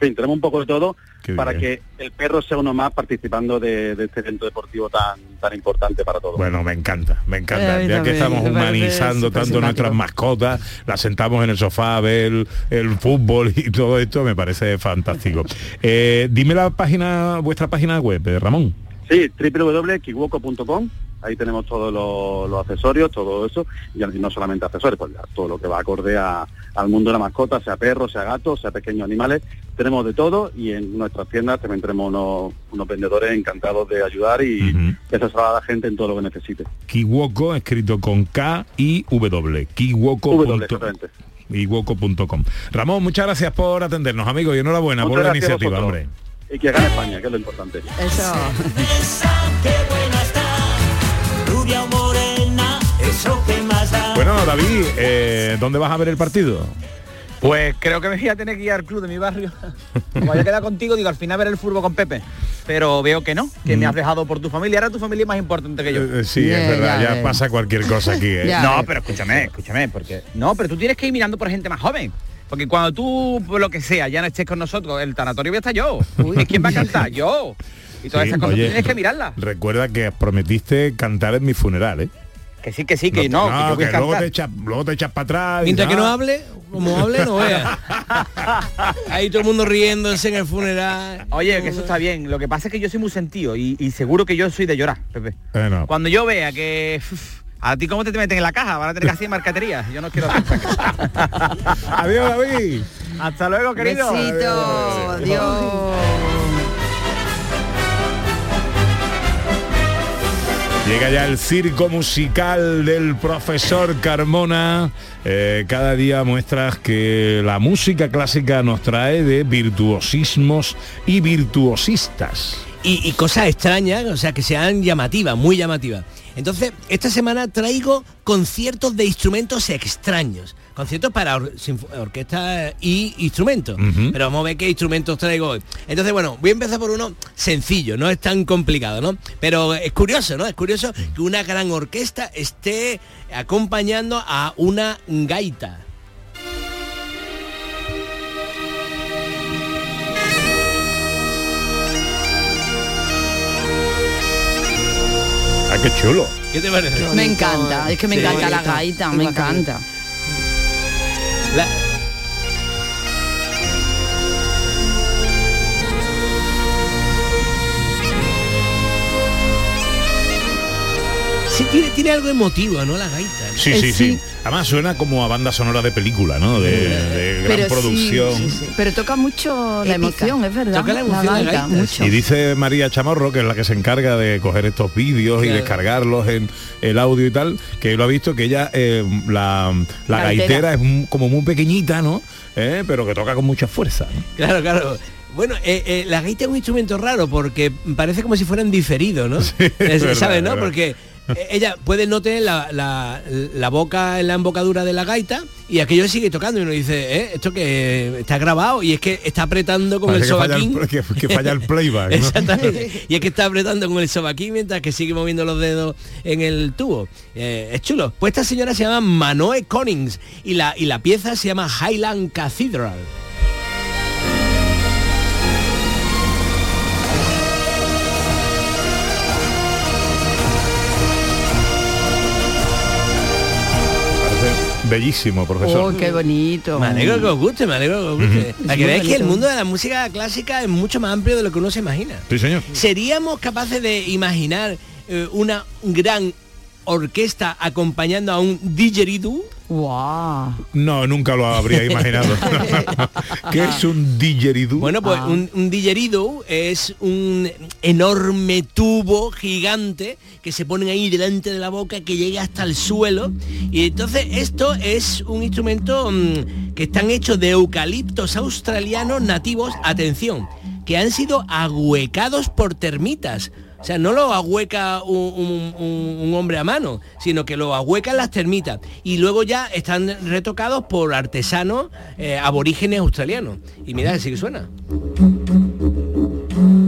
fin, tenemos un poco de todo Qué para bien. que el perro sea uno más participando de, de este evento deportivo tan tan importante para todos. Bueno, me encanta, me encanta. Eh, ya que estamos humanizando tanto nuestras mascotas, las sentamos en el sofá a ver el, el fútbol y todo esto, me parece fantástico. [laughs] Eh, dime la página, vuestra página web, eh, Ramón. Sí, www.kiwoko.com, ahí tenemos todos los, los accesorios, todo eso, y no solamente accesorios, pues ya todo lo que va acorde a- al mundo de la mascota, sea perro, sea gato, sea pequeños animales, tenemos de todo y en nuestras tiendas también tenemos unos, unos vendedores encantados de ayudar y de asesorar a la gente en todo lo que necesite. Kiwoko, escrito con K y W. Kiwoko. W. Ramón, muchas gracias por atendernos, amigos, y enhorabuena Muchas por la iniciativa, hombre. Y que gane España, que es lo importante. Eso. Rubia o morena, eso que más da. Bueno, David, eh, ¿dónde vas a ver el partido? Pues creo que me voy a tener que ir al club de mi barrio. Como había quedado contigo, digo, al final ver el fútbol con Pepe. Pero veo que no, que me has dejado por tu familia. Ahora tu familia es más importante que yo. Mm. Eh, sí, es verdad, ya, pasa cualquier cosa aquí. [laughs] ¿eh? no, pero escúchame, escúchame, porque. No, pero tú tienes que ir mirando por gente más joven. Porque cuando tú, por lo que sea, ya no estés con nosotros, el tanatorio voy a estar yo. ¿Y quién va a cantar? [laughs] Yo. Y todas Sí, esas cosas oye, tienes que mirarlas. Recuerda que prometiste cantar en mi funeral, ¿eh? Que sí, que sí, que no, que yo a luego cantar. te echas, luego te echas para atrás. y Mientras que no hable, como hable, no vea. [laughs] Ahí todo el mundo riéndose en el funeral. Oye, que eso está bien. Lo que pasa es que yo soy muy sentido y, y seguro que yo soy de llorar, Pepe. Bueno, Cuando yo vea que... uf, ¿A ti cómo te meten en la caja? Van a tener que hacer marcatería. Yo no quiero hacer [laughs] Adiós, David. Hasta luego, querido. Besito, adiós. Llega ya el circo musical del profesor Carmona. Eh, cada día muestras que la música clásica nos trae de virtuosismos y virtuosistas. y, y cosas extrañas, o sea, que sean llamativas, muy llamativas. Entonces, esta semana traigo conciertos de instrumentos extraños. conciertos para or- orquesta y instrumentos. Pero vamos a ver qué instrumentos traigo hoy. Entonces, bueno, voy a empezar por uno sencillo, no es tan complicado, ¿no? Pero es curioso, ¿no? Es curioso que una gran orquesta esté acompañando a una gaita. Ah, qué chulo. ¿Qué te parece? Me encanta, es que me Sí. encanta la gaita, me encanta. La- Sí, tiene, tiene algo emotivo, ¿no? La gaita. Sí, sí, sí. Además suena como a banda sonora de película, ¿no? De, de gran Pero producción. sí, sí. Pero toca mucho la Épica. emoción, es verdad. Toca la emoción mucho. Y dice María Chamorro, que es la que se encarga de coger estos vídeos y descargarlos en el audio y tal, que lo ha visto que ella, eh, la, la Gaitera. gaitera es como muy pequeñita, ¿no? Eh, pero que toca con mucha fuerza. ¿no? Claro, claro. Bueno, eh, eh, la gaita es un instrumento raro porque parece como si fueran diferidos, ¿no? [laughs] Es- verdad, ¿Sabes, no? verdad. Porque ella puede no tener la, la- la boca en la embocadura de la gaita y aquello sigue tocando y uno dice, ¿eh? Esto que está grabado y es que está apretando con Parece el sobaquín. que- que falla el playback, ¿no? [laughs] Exactamente. Y es que está apretando con el sobaquín mientras que sigue moviendo los dedos en el tubo. Eh, es chulo. Pues esta señora se llama Manoe Collins y la, y la pieza se llama Highland Cathedral. Bellísimo, profesor. Oh, qué bonito. Me alegro que os guste, me alegro que os guste. Para que veáis que el mundo de la música clásica es mucho más amplio de lo que uno se imagina. Sí, señor. ¿Seríamos capaces de imaginar eh, una gran orquesta acompañando a un didgeridoo? Wow. No, nunca lo habría imaginado. [laughs] ¿Qué es un didgeridoo? Bueno, pues Ah. un, un didgeridoo es un enorme tubo gigante que se pone ahí delante de la boca que llega hasta el suelo. Y entonces esto es un instrumento mm, que están hechos de eucaliptos australianos nativos, atención, que han sido ahuecados por termitas. O sea, no lo ahueca un, un- un- hombre a mano, sino que lo ahuecan las termitas. Y luego ya están retocados por artesanos eh, aborígenes australianos. Y mira, así que suena.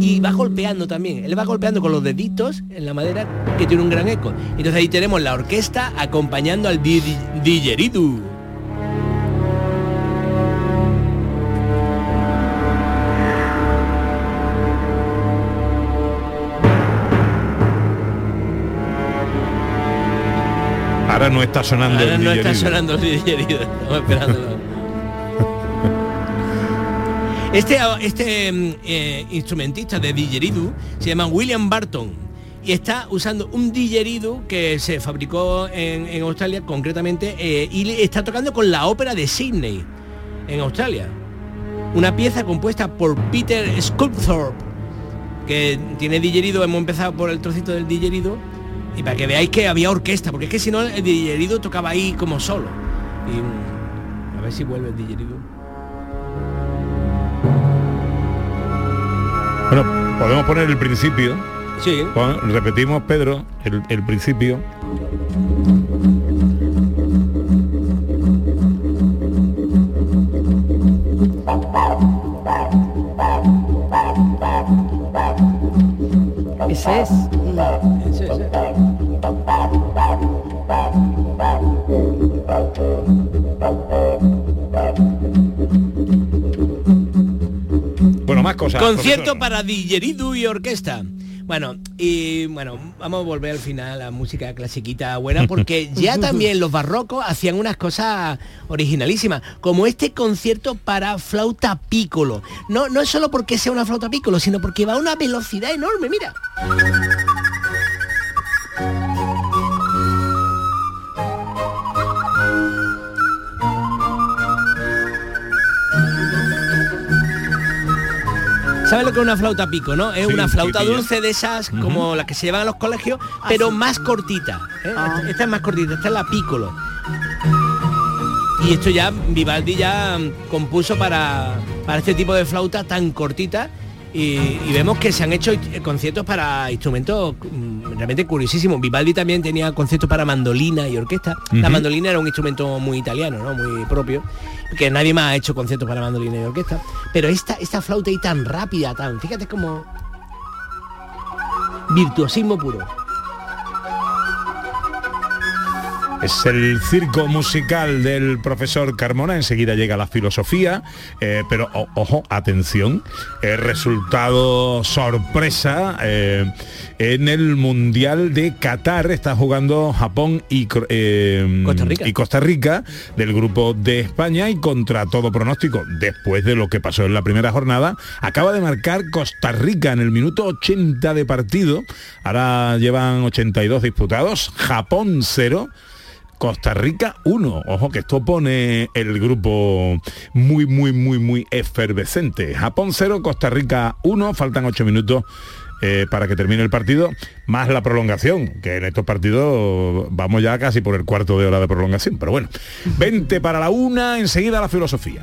Y va golpeando también. Él va golpeando con los deditos en la madera que tiene un gran eco. Entonces ahí tenemos la orquesta acompañando al di- di- didgeridoo. Ahora no está sonando Ahora el no está sonando el didgeridoo. Estamos esperándolo. Este, este mm, eh, instrumentista de didgeridoo se llama William Barton y está usando un didgeridoo que se fabricó en, en Australia concretamente eh, y está tocando con la ópera de Sydney en Australia. Una pieza compuesta por Peter Sculpthorpe que tiene didgeridoo, hemos empezado por el trocito del didgeridoo y para que veáis que había orquesta, porque es que si no el didgeridoo tocaba ahí como solo. Y, mm, a ver si vuelve el didgeridoo. Bueno, podemos poner el principio. Sí. Repetimos, Pedro, el, el principio. Ese es. Bueno, más cosas. Concierto para didgeridoo y orquesta. Bueno, y bueno, vamos a volver al final a música clasiquita buena [laughs] porque ya también los barrocos hacían unas cosas originalísimas, como este concierto para flauta pícolo. No, no es solo porque sea una flauta pícolo, sino porque va a una velocidad enorme, mira. ¿Sabes lo que es una flauta pico, no? Es Sí, una flauta dulce de esas como las que se llevan a los colegios, pero más cortita. ¿eh? Esta, esta es más cortita, esta es la piccolo. Y esto ya Vivaldi ya mm, compuso para, para este tipo de flauta tan cortita y, y vemos que se han hecho eh, conciertos para instrumentos mm, realmente curiosísimo. Vivaldi también tenía conceptos para mandolina y orquesta. La mandolina era un instrumento muy italiano, ¿no? Muy propio, que nadie más ha hecho conciertos para mandolina y orquesta. Pero esta, esta flauta ahí tan rápida, tan, fíjate como virtuosismo puro. Es el circo musical del profesor Carmona, enseguida llega la filosofía, eh, pero o- ojo, atención, eh, resultado sorpresa, eh, en el Mundial de Qatar está jugando Japón y, Costa Rica. y Costa Rica del grupo de España y contra todo pronóstico, después de lo que pasó en la primera jornada, acaba de marcar Costa Rica en el minuto 80 de partido, ahora llevan 82 disputados, Japón 0. Costa Rica 1. Ojo que esto pone el grupo muy, muy, muy, muy efervescente. Japón 0, Costa Rica 1. Faltan 8 minutos eh, para que termine el partido, más la prolongación, que en estos partidos vamos ya casi por el cuarto de hora de prolongación. Pero bueno, 20 para la una, enseguida la filosofía.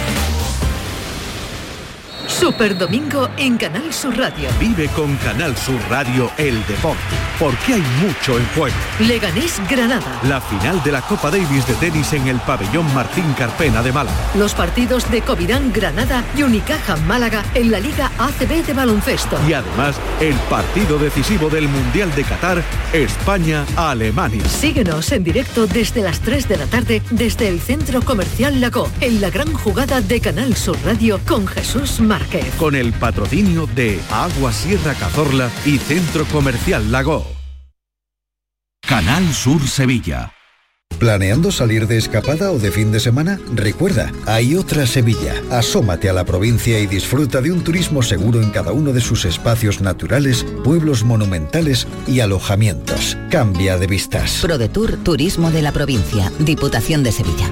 Super Domingo en Canal Sur Radio. Vive con Canal Sur Radio el deporte, porque hay mucho en juego. Leganés Granada. La final de la Copa Davis de tenis en el pabellón Martín Carpena de Málaga. Los partidos de Covirán Granada y Unicaja Málaga en la Liga ACB de baloncesto. Y además, el partido decisivo del Mundial de Qatar, España-Alemania. Síguenos en directo desde las 3 de la tarde desde el Centro Comercial Lago en la gran jugada de Canal Sur Radio con Jesús Con el patrocinio de Agua Sierra Cazorla y Centro Comercial Lago. Canal Sur Sevilla. ¿Planeando salir de escapada o de fin de semana? Recuerda, hay otra Sevilla. Asómate a la provincia y disfruta de un turismo seguro en cada uno de sus espacios naturales, pueblos monumentales y alojamientos. Cambia de vistas. ProDetour Turismo de la Provincia, Diputación de Sevilla.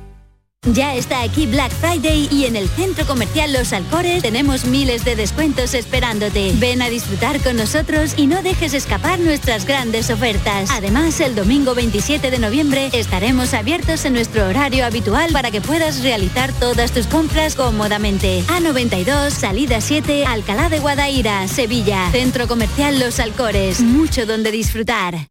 Ya está aquí Black Friday y en el centro comercial Los Alcores tenemos miles de descuentos esperándote. Ven a disfrutar con nosotros y no dejes escapar nuestras grandes ofertas. Además, el domingo 27 de noviembre estaremos abiertos en nuestro horario habitual para que puedas realizar todas tus compras cómodamente. A92, salida 7, Alcalá de Guadaira, Sevilla. Centro comercial Los Alcores. Mucho donde disfrutar.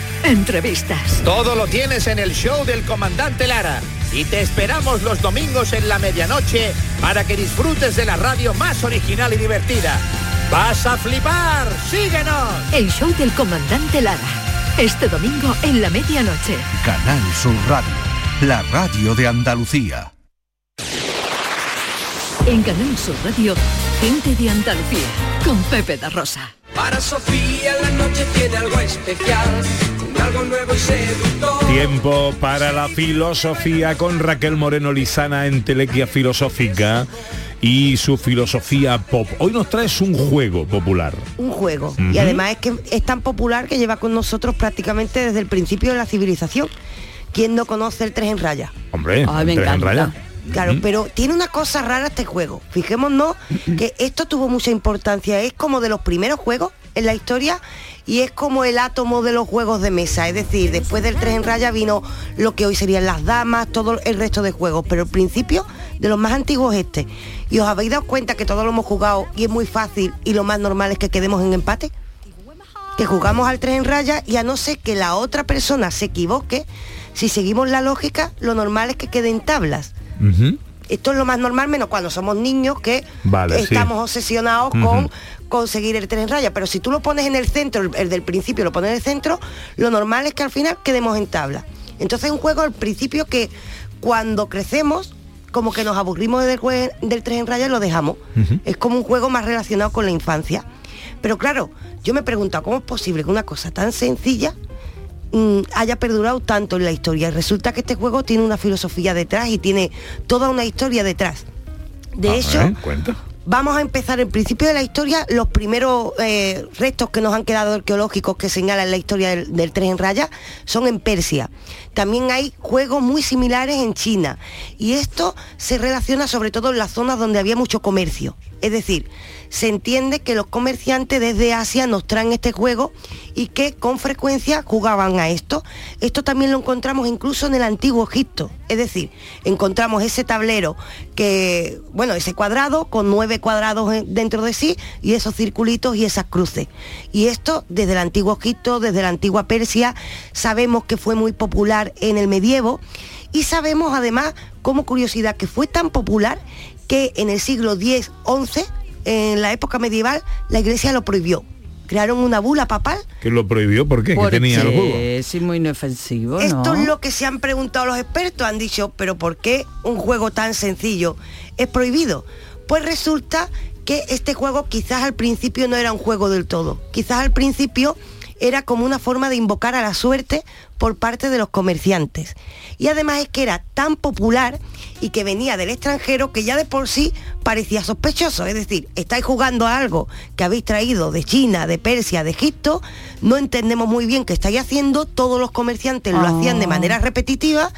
entrevistas. Todo lo tienes en el show del comandante Lara. Y te esperamos los domingos en la medianoche para que disfrutes de la radio más original y divertida. ¡Vas a flipar! ¡Síguenos! El show del comandante Lara. Este domingo en la medianoche. Canal Sur Radio, la radio de Andalucía. En Canal Sur Radio, gente de Andalucía, con Pepe da Rosa. Para Sofía la noche tiene algo especial, algo nuevo y seductor. Tiempo para la filosofía con Raquel Moreno Lizana en Telequia Filosófica y su filosofía pop. Hoy nos traes un juego popular. Un juego. Y además es que es tan popular que lleva con nosotros prácticamente desde el principio de la civilización. ¿Quién no conoce el tres en raya? Hombre, Ay, me tres en encanta. raya. Claro, pero tiene una cosa rara este juego. Fijémonos que esto tuvo mucha importancia. Es como de los primeros juegos en la historia y es como el átomo de los juegos de mesa. Es decir, después del 3 en raya vino lo que hoy serían las damas, todo el resto de juegos. Pero el principio de los más antiguos es este. ¿Y os habéis dado cuenta que todos lo hemos jugado y es muy fácil y lo más normal es que quedemos en empate? que jugamos al 3 en raya y a no ser que la otra persona se equivoque, si seguimos la lógica, lo normal es que queden tablas. Esto es lo más normal, menos cuando somos niños que Vale, sí. estamos obsesionados con conseguir el 3 en raya. Pero si tú lo pones en el centro, el, el del principio lo pones en el centro, lo normal es que al final quedemos en tabla. Entonces es un juego al principio que cuando crecemos, como que nos aburrimos del, del 3 en raya y lo dejamos. Es como un juego más relacionado con la infancia. Pero claro, yo me he preguntado, ¿cómo es posible que una cosa tan sencilla mm, haya perdurado tanto en la historia? Y resulta que este juego tiene una filosofía detrás y tiene toda una historia detrás. De A hecho, ver, cuenta. vamos a empezar el principio de la historia. Los primeros eh, restos que nos han quedado arqueológicos que señalan la historia del, del tren en raya son en Persia. También hay juegos muy similares en China. Y esto se relaciona sobre todo en las zonas donde había mucho comercio. Es decir, se entiende que los comerciantes desde Asia nos traen este juego y que con frecuencia jugaban a esto. Esto también lo encontramos incluso en el antiguo Egipto. Es decir, encontramos ese tablero que, bueno, ese cuadrado con nueve cuadrados en- dentro de sí y esos circulitos y esas cruces. Y esto desde el antiguo Egipto, desde la antigua Persia, sabemos que fue muy popular en el medievo y sabemos además, como curiosidad, que fue tan popular que en el siglo X, XI, en la época medieval, la iglesia lo prohibió. Crearon una bula papal Que lo prohibió, ¿por qué? Que Porque tenía el juego. es muy inofensivo, ¿no? Esto es lo que se han preguntado los expertos, han dicho, pero ¿por qué un juego tan sencillo es prohibido? Pues resulta que este juego quizás al principio no era un juego del todo, quizás al principio era como una forma de invocar a la suerte por parte de los comerciantes. Y además es que era tan popular y que venía del extranjero que ya de por sí parecía sospechoso. Es decir, estáis jugando a algo que habéis traído de China, de Persia, de Egipto, no entendemos muy bien qué estáis haciendo, todos los comerciantes lo hacían de Ah. manera repetitiva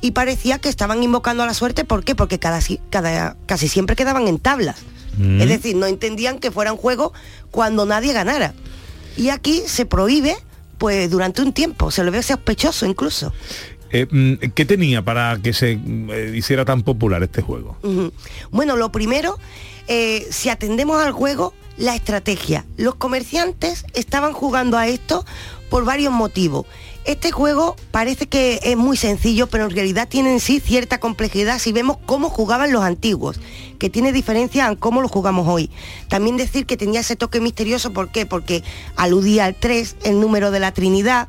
y parecía que estaban invocando a la suerte. ¿Por qué? Porque cada, si- cada- casi siempre quedaban en tablas. Mm. Es decir, no entendían que fuera un juego cuando nadie ganara. Y aquí se prohíbe pues durante un tiempo, se lo ve sospechoso incluso. Eh, mm, ¿Qué tenía para que se eh, hiciera tan popular este juego? Bueno, lo primero, eh, si atendemos al juego, la estrategia. Los comerciantes estaban jugando a esto por varios motivos. Este juego parece que es muy sencillo, pero en realidad tiene en sí cierta complejidad si vemos cómo jugaban los antiguos, que tiene diferencia en cómo lo jugamos hoy. También decir que tenía ese toque misterioso, ¿por qué? Porque aludía al 3, el número de la Trinidad,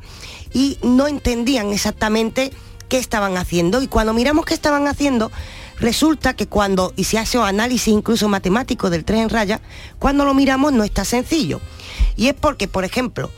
y no entendían exactamente qué estaban haciendo. Y cuando miramos qué estaban haciendo, resulta que cuando, y se hace un análisis incluso matemático del 3 en raya, cuando lo miramos no está sencillo. Y es porque, por ejemplo,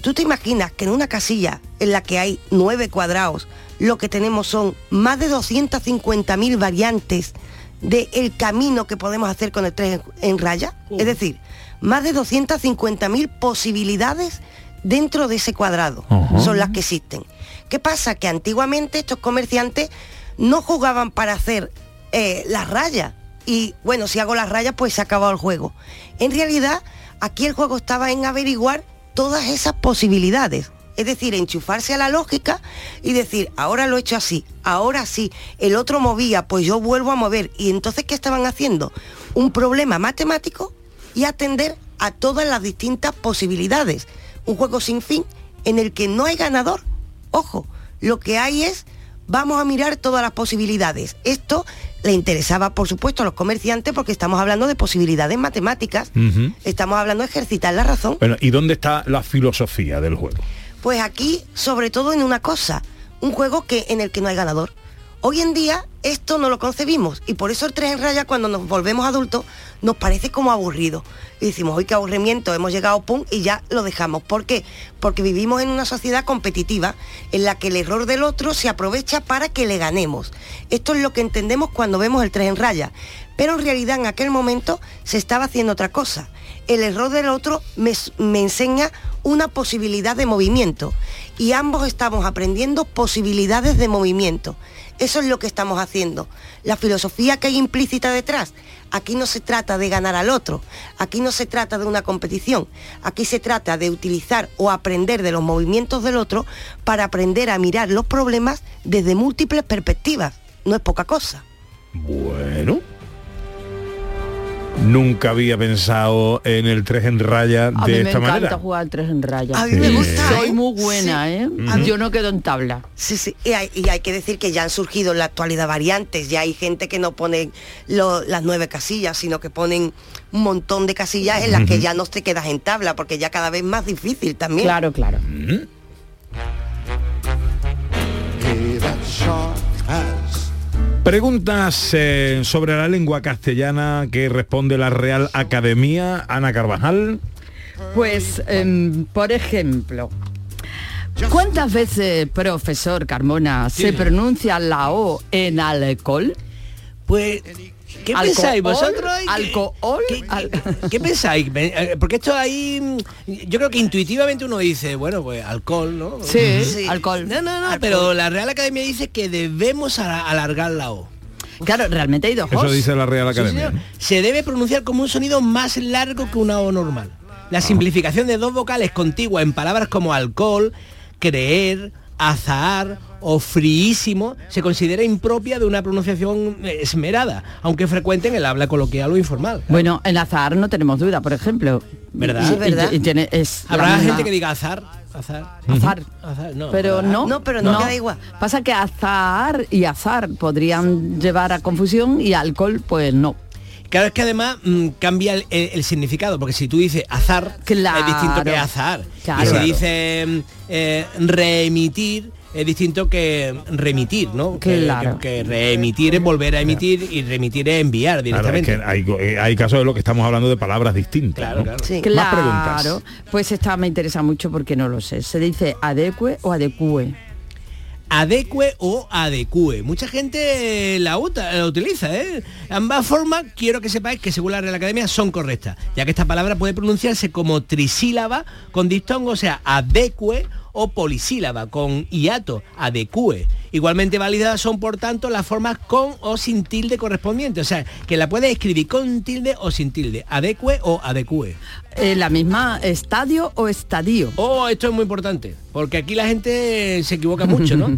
tú te imaginas que en una casilla en la que hay nueve cuadrados, lo que tenemos son más de 250.000 variantes del camino que podemos hacer con el 3 en raya. Es decir, más de 250.000 posibilidades dentro de ese cuadrado son las que existen. ¿Qué pasa? Que antiguamente estos comerciantes no jugaban para hacer eh, las rayas. Y bueno, si hago las rayas, pues se ha acabado el juego. En realidad, aquí el juego estaba en averiguar todas esas posibilidades. Es decir, enchufarse a la lógica y decir, ahora lo he hecho así, ahora sí, el otro movía, pues yo vuelvo a mover. Y entonces, ¿qué estaban haciendo? Un problema matemático y atender a todas las distintas posibilidades. Un juego sin fin en el que no hay ganador. Ojo, lo que hay es, vamos a mirar todas las posibilidades. Esto le interesaba, por supuesto, a los comerciantes porque estamos hablando de posibilidades matemáticas, estamos hablando de ejercitar la razón. Bueno, ¿y dónde está la filosofía del juego? Pues aquí, sobre todo en una cosa, un juego que, en el que no hay ganador. Hoy en día esto no lo concebimos y por eso el 3 en raya cuando nos volvemos adultos nos parece como aburrido. Y decimos, hoy qué aburrimiento, hemos llegado pum y ya lo dejamos. ¿Por qué? Porque vivimos en una sociedad competitiva en la que el error del otro se aprovecha para que le ganemos. Esto es lo que entendemos cuando vemos el 3 en raya. Pero en realidad en aquel momento se estaba haciendo otra cosa. el error del otro me, me enseña una posibilidad de movimiento y ambos estamos aprendiendo posibilidades de movimiento. Eso es lo que estamos haciendo. La filosofía que hay implícita detrás. Aquí no se trata de ganar al otro, aquí no se trata de una competición, aquí se trata de utilizar o aprender de los movimientos del otro para aprender a mirar los problemas desde múltiples perspectivas. No es poca cosa. Bueno. Nunca había pensado en el 3 en raya A de mí me esta encanta manera. jugar al tres en raya. A mí me gusta. Soy ¿eh? muy buena, Sí. ¿eh? Yo no quedo en tabla. Sí, sí, y hay, y hay que decir que ya han surgido en la actualidad variantes, ya hay gente que no pone lo- las nueve casillas, sino que ponen un montón de casillas en las que ya no te quedas en tabla, porque ya cada vez más difícil también. Claro, claro. Preguntas eh, sobre la lengua castellana que responde la Real Academia, Ana Carvajal. Pues, em, por ejemplo, ¿cuántas veces, profesor Carmona, se pronuncia la O en alcohol? Pues, ¿qué Alcohol, pensáis vosotros? Alcohol. al- [laughs] ¿Qué pensáis? Porque esto ahí, mm, yo creo que intuitivamente uno dice, bueno, pues alcohol, ¿no? Sí, Sí. alcohol. No, no, no, pero la Real Academia dice que debemos a- alargar la O. Claro, realmente hay dos Eso dice la Real Academia. Se debe pronunciar como un sonido más largo que una O normal. La simplificación de dos vocales contiguas en palabras como alcohol, creer, azahar o friísimo se considera impropia de una pronunciación esmerada, aunque frecuente en el habla coloquial o informal. Bueno, en azar no tenemos duda, por ejemplo. ¿Verdad? Y- Sí, ¿verdad? y- y tiene- es Habrá misma- gente que diga azar, azar. Azar. Azar, no. pero no, No, pero no queda igual. Pasa que azar y azar podrían llevar a confusión y alcohol, pues no. Claro, es que además mm, cambia el, el- el significado, porque si tú dices azar, Claro. es distinto que azar. Claro. Y si Claro. dice mm, eh, reemitir, es distinto que remitir, ¿no? Que- Claro. Que, que reemitir es volver a emitir y remitir es enviar Claro, es directamente. que hay, eh, hay casos en los que estamos hablando de palabras distintas. ¿no? Más preguntas. Claro, pues esta me interesa mucho porque no lo sé. ¿Se dice adecue o adecue? Adecue o adecue. Mucha gente la, la utiliza, ¿eh? Ambas formas, quiero que sepáis que según la Real Academia son correctas, ya que esta palabra puede pronunciarse como trisílaba con diptongo, o sea, adecue o polisílaba con hiato, adecue. Igualmente válidas son, por tanto, las formas con o sin tilde correspondiente, o sea, que la puedes escribir con tilde o sin tilde, adecue o adecue. Eh, ¿La misma estadio o estadio? Oh, esto es muy importante, porque aquí la gente se equivoca mucho, ¿no?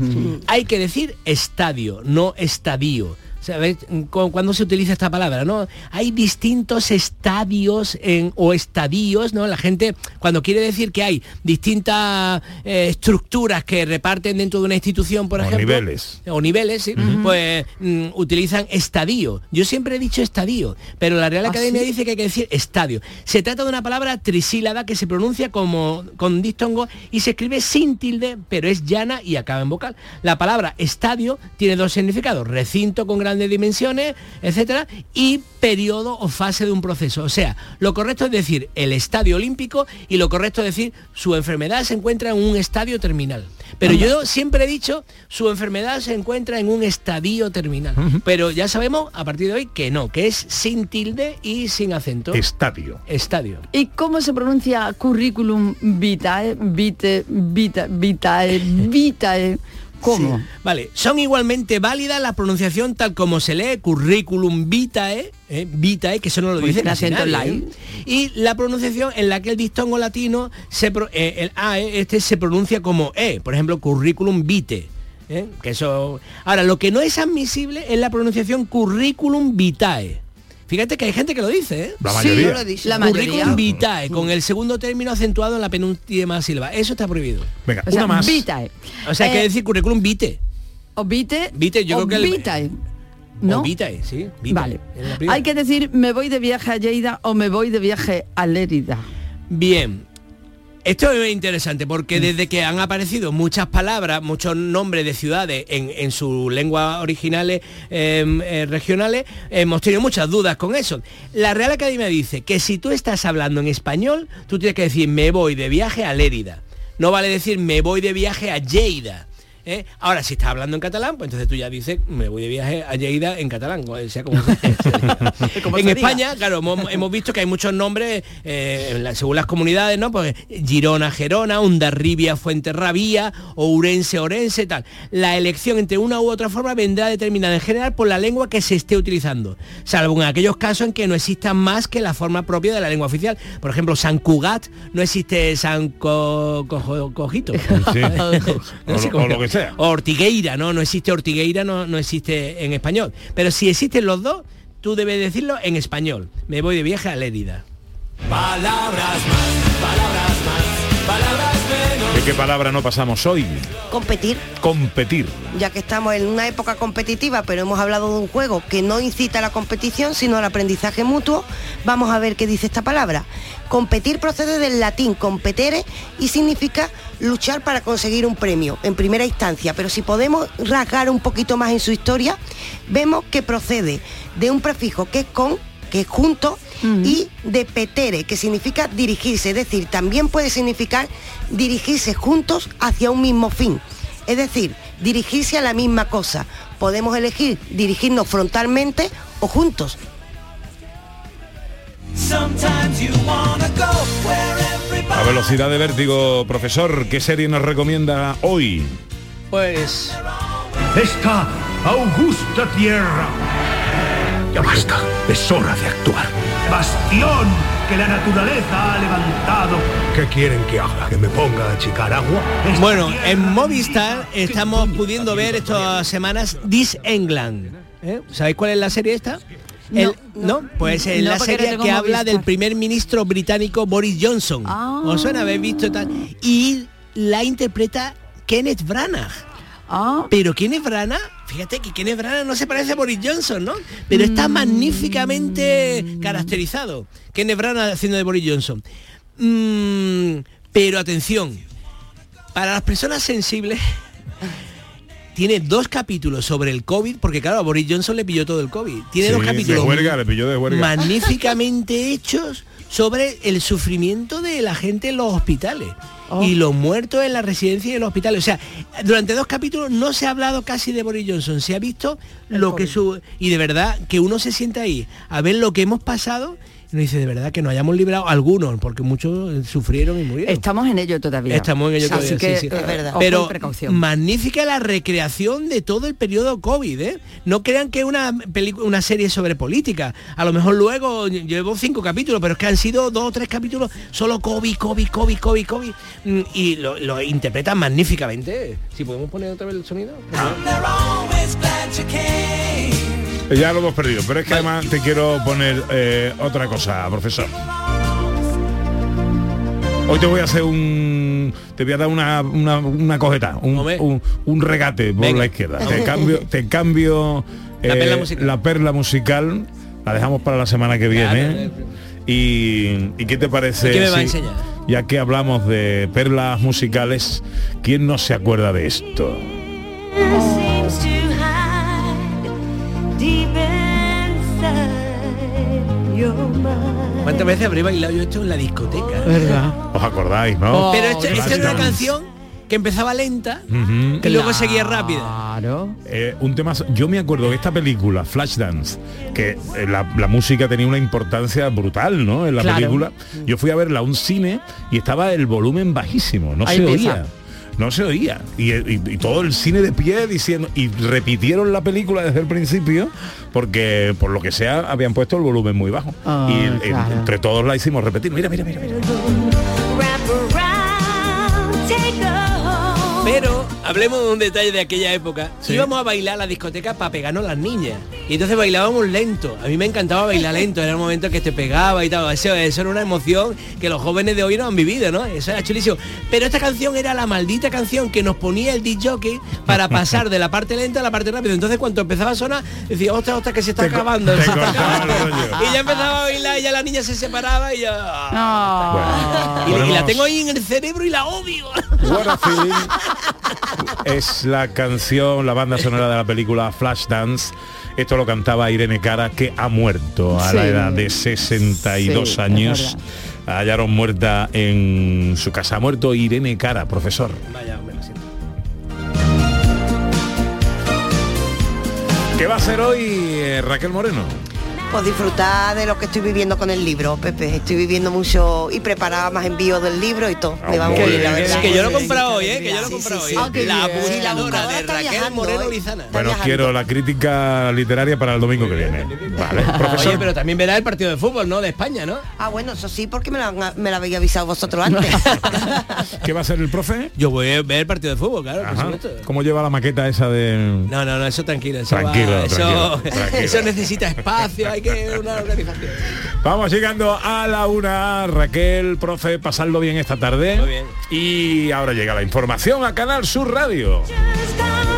[laughs] Hay que decir estadio, no estadio. ¿Sabes? Cu- Cuando se utiliza esta palabra, ¿no? Hay distintos estadios en, o estadios, ¿no? La gente, cuando quiere decir que hay distintas eh, estructuras que reparten dentro de una institución, por O ejemplo. niveles. O niveles, sí, pues mm, utilizan estadio. Yo siempre he dicho estadio, pero la Real ¿Ah, Academia sí? dice que hay que decir estadio. Se trata de una palabra trisílaba que se pronuncia como con diptongo y se escribe sin tilde, pero es llana y acaba en vocal. La palabra estadio tiene dos significados, recinto con grandes dimensiones, etcétera, y periodo o fase de un proceso. O sea, lo correcto es decir el estadio olímpico y lo correcto es decir su enfermedad se encuentra en un estadio terminal. Pero yo siempre he dicho su enfermedad se encuentra en un estadio terminal. Pero ya sabemos a partir de hoy que no, que es sin tilde y sin acento. Estadio. Estadio. ¿Y cómo se pronuncia currículum vitae, vite, vita, vitae, vitae? ¿Cómo? Sí. Vale, son igualmente válidas la pronunciación tal como se lee currículum vitae, eh, vitae, que eso no lo Pues dice casi acento en la nadie, ¿eh? Y la pronunciación en la que el diptongo latino, se pro- eh, el AE, este se pronuncia como E, por ejemplo, currículum vitae. ¿eh? Que eso... Ahora, lo que no es admisible es la pronunciación currículum vitae. Fíjate que hay gente que lo dice, ¿eh? La mayoría. yo lo he dicho. La Currículum mayoría. vitae, con el segundo término acentuado en la penúltima sílaba. Eso está prohibido. Venga, O sea, una más. vitae. O sea, hay que Eh, decir currículum vitae. O vite, Vite, yo o creo que el- vitae. ¿No? O vitae, sí. vitae, Vale. Hay que decir me voy de viaje a Lleida o me voy de viaje a Lérida. Bien. Esto es interesante Mm. porque desde que han aparecido muchas palabras, muchos nombres de ciudades en, en sus lenguas originales eh, eh, regionales, hemos tenido muchas dudas con eso. La Real Academia dice que si tú estás hablando en español, tú tienes que decir me voy de viaje a Lérida. No vale decir me voy de viaje a Lleida. ¿Eh? Ahora, si estás hablando en catalán, pues entonces tú ya dices, me voy de viaje a Lleida en catalán, o sea como [laughs] sea. Como en España, claro, hemos, hemos visto que hay muchos nombres, eh, la- según las comunidades, ¿no? Pues Girona, Gerona, Undarribia, Fuenterrabía, Ourense, Orense, tal. La elección entre una u otra forma vendrá determinada en general por la lengua que se esté utilizando, salvo en aquellos casos en que no existan más que la forma propia de la lengua oficial. Por ejemplo, San Cugat no existe San Co- Cojito. Sí. [laughs] No sé O- lo se- que sea. O Ortigueira, ¿no? No existe Ortigueira, no, no existe en español. Pero si existen los dos, tú debes decirlo en español. Me voy de viaje a Lérida. Palabras más, palabras más. ¿De qué palabra no pasamos hoy? Competir, Competir. ya que estamos en una época competitiva, pero hemos hablado de un juego que no incita a la competición, sino al aprendizaje mutuo, vamos a ver qué dice esta palabra. Competir procede del latín competere y significa luchar para conseguir un premio en primera instancia, pero si podemos rasgar un poquito más en su historia, vemos que procede de un prefijo que es con, que es junto, y de petere, que significa dirigirse, es decir, también puede significar dirigirse juntos hacia un mismo fin. Es decir, dirigirse a la misma cosa. Podemos elegir dirigirnos frontalmente o juntos. A velocidad de vértigo, profesor, ¿qué serie nos recomienda hoy? Pues Esta augusta tierra. Ya basta, es hora de actuar. Bastión que la naturaleza ha levantado. ¿Qué quieren que haga? ¿Que me ponga a achicar agua? Esta Bueno, en Movistar estamos pudiendo ver estas semanas This England. ¿eh? ¿Sabéis cuál es la serie esta? El- no, pues es No, la serie que habla del primer ministro británico Boris Johnson. Ah. ¿Os suena? ¿Habéis visto tal? Y la interpreta Kenneth Branagh. Ah. Pero Kenneth Branagh, fíjate que Kenneth Branagh no se parece a Boris Johnson, ¿no? Pero está Mm. magníficamente caracterizado. Kenneth Branagh haciendo de Boris Johnson. Mm, pero atención, para las personas sensibles tiene dos capítulos sobre el COVID, porque claro, a Boris Johnson le pilló todo el COVID. Tiene Sí, dos capítulos de huelga, le pilló de huelga. magníficamente hechos sobre el sufrimiento de la gente en los hospitales. Oh. Y los muertos en la residencia y en los hospitales. O sea, durante dos capítulos no se ha hablado casi de Boris Johnson. Se ha visto lo que su... Y de verdad, que uno se sienta ahí a ver lo que hemos pasado y nos dice, de verdad, que nos hayamos librado algunos, porque muchos sufrieron y murieron. Estamos en ello todavía. Estamos en ello todavía, que, sí, sí. eh, ojo y Pero precaución. magnífica la recreación de todo el periodo COVID, ¿eh? No crean que es una película, una serie sobre política. A lo mejor luego llevo cinco capítulos, pero es que han sido dos o tres capítulos solo COVID, COVID, COVID, COVID, COVID. Mm, Y lo, lo interpretan magníficamente. Si podemos poner otra vez el sonido. Ya lo hemos perdido, pero es que además te quiero poner eh, otra cosa, profesor. Hoy te voy a hacer un... Te voy a dar una, una, una cogeta, un, un- un regate por Venga. la izquierda. Te [laughs] cambio, te cambio La perla eh, musical. la perla musical, la dejamos para la semana que viene. Y, ¿y qué te parece? ¿Y qué me va a si- enseñar? ya que hablamos de perlas musicales, ¿quién no se acuerda de esto? ¿Cuántas veces habré bailado yo esto en la discoteca? ¿Os acordáis, no? Pero esto, esto era una canción que empezaba lenta y luego seguía rápida. Claro. Eh, un tema yo me acuerdo de esta película Flashdance que eh, la, la música tenía una importancia brutal no en la Claro. película yo fui a verla a un cine y estaba el volumen bajísimo no Ahí se empieza. oía no se oía y, y- y todo el cine de pie diciendo y repitieron la película desde el principio porque por lo que sea habían puesto el volumen muy bajo Ah, y claro. entre todos la hicimos repetir mira mira mira, mira. Pero hablemos de un detalle de aquella época. Íbamos a bailar a la discoteca para pegarnos las niñas. Y entonces bailábamos lento. A mí me encantaba bailar lento. Era el momento que te pegaba y tal. Eso, eso era una emoción que los jóvenes de hoy no han vivido, ¿no? Eso era chulísimo. Pero esta canción era la maldita canción que nos ponía el DJ para pasar de la parte lenta a la parte rápida. Entonces cuando empezaba a sonar, decía, ostras, ostras, que se está Te acabando. te se está cortaba el acabando". rollo. [laughs] Y ya empezaba a bailar y ya la niña se separaba y ya... Ah. Y, y la tengo ahí en el cerebro y la odio. What a Feeling [laughs] es la canción, la banda sonora de la película Flashdance. Esto lo cantaba Irene Cara, que ha muerto a la edad de 62 sí, años. Hallaron muerta en su casa. Ha muerto Irene Cara, profesor. Vaya, ¿Qué va a hacer hoy eh, Raquel Moreno? Pues disfrutar de lo que estoy viviendo con el libro, Pepe. Estoy viviendo mucho y preparaba más envíos del libro y todo. Me va muy bien, la verdad. Que yo lo he comprado hoy, ¿eh? Que yo lo he comprado sí, hoy. sí. Ah, qué La bien. Sí, la buscadora buscadora de está Raquel viajando, Moreno. Lizana. Bueno, quiero la crítica literaria para el domingo que viene. Vale, profesor. Oye, pero también verá el partido de fútbol, ¿no? De España, ¿no? Ah, bueno, eso sí, porque me lo, me lo habéis avisado vosotros antes. [laughs] ¿Qué va a hacer el profe? Yo voy a ver el partido de fútbol, claro, por Ajá. supuesto. ¿Cómo lleva la maqueta esa de...? No, no, no, eso tranquilo. Eso Tranquilo, va- eso, tranquilo, [laughs] tranquilo. eso necesita espacio, [laughs] hay que una organización. Vamos llegando a la una. Raquel, profe, pasadlo bien esta tarde. Muy bien. Y ahora llega la información a Canal Sur Radio. Just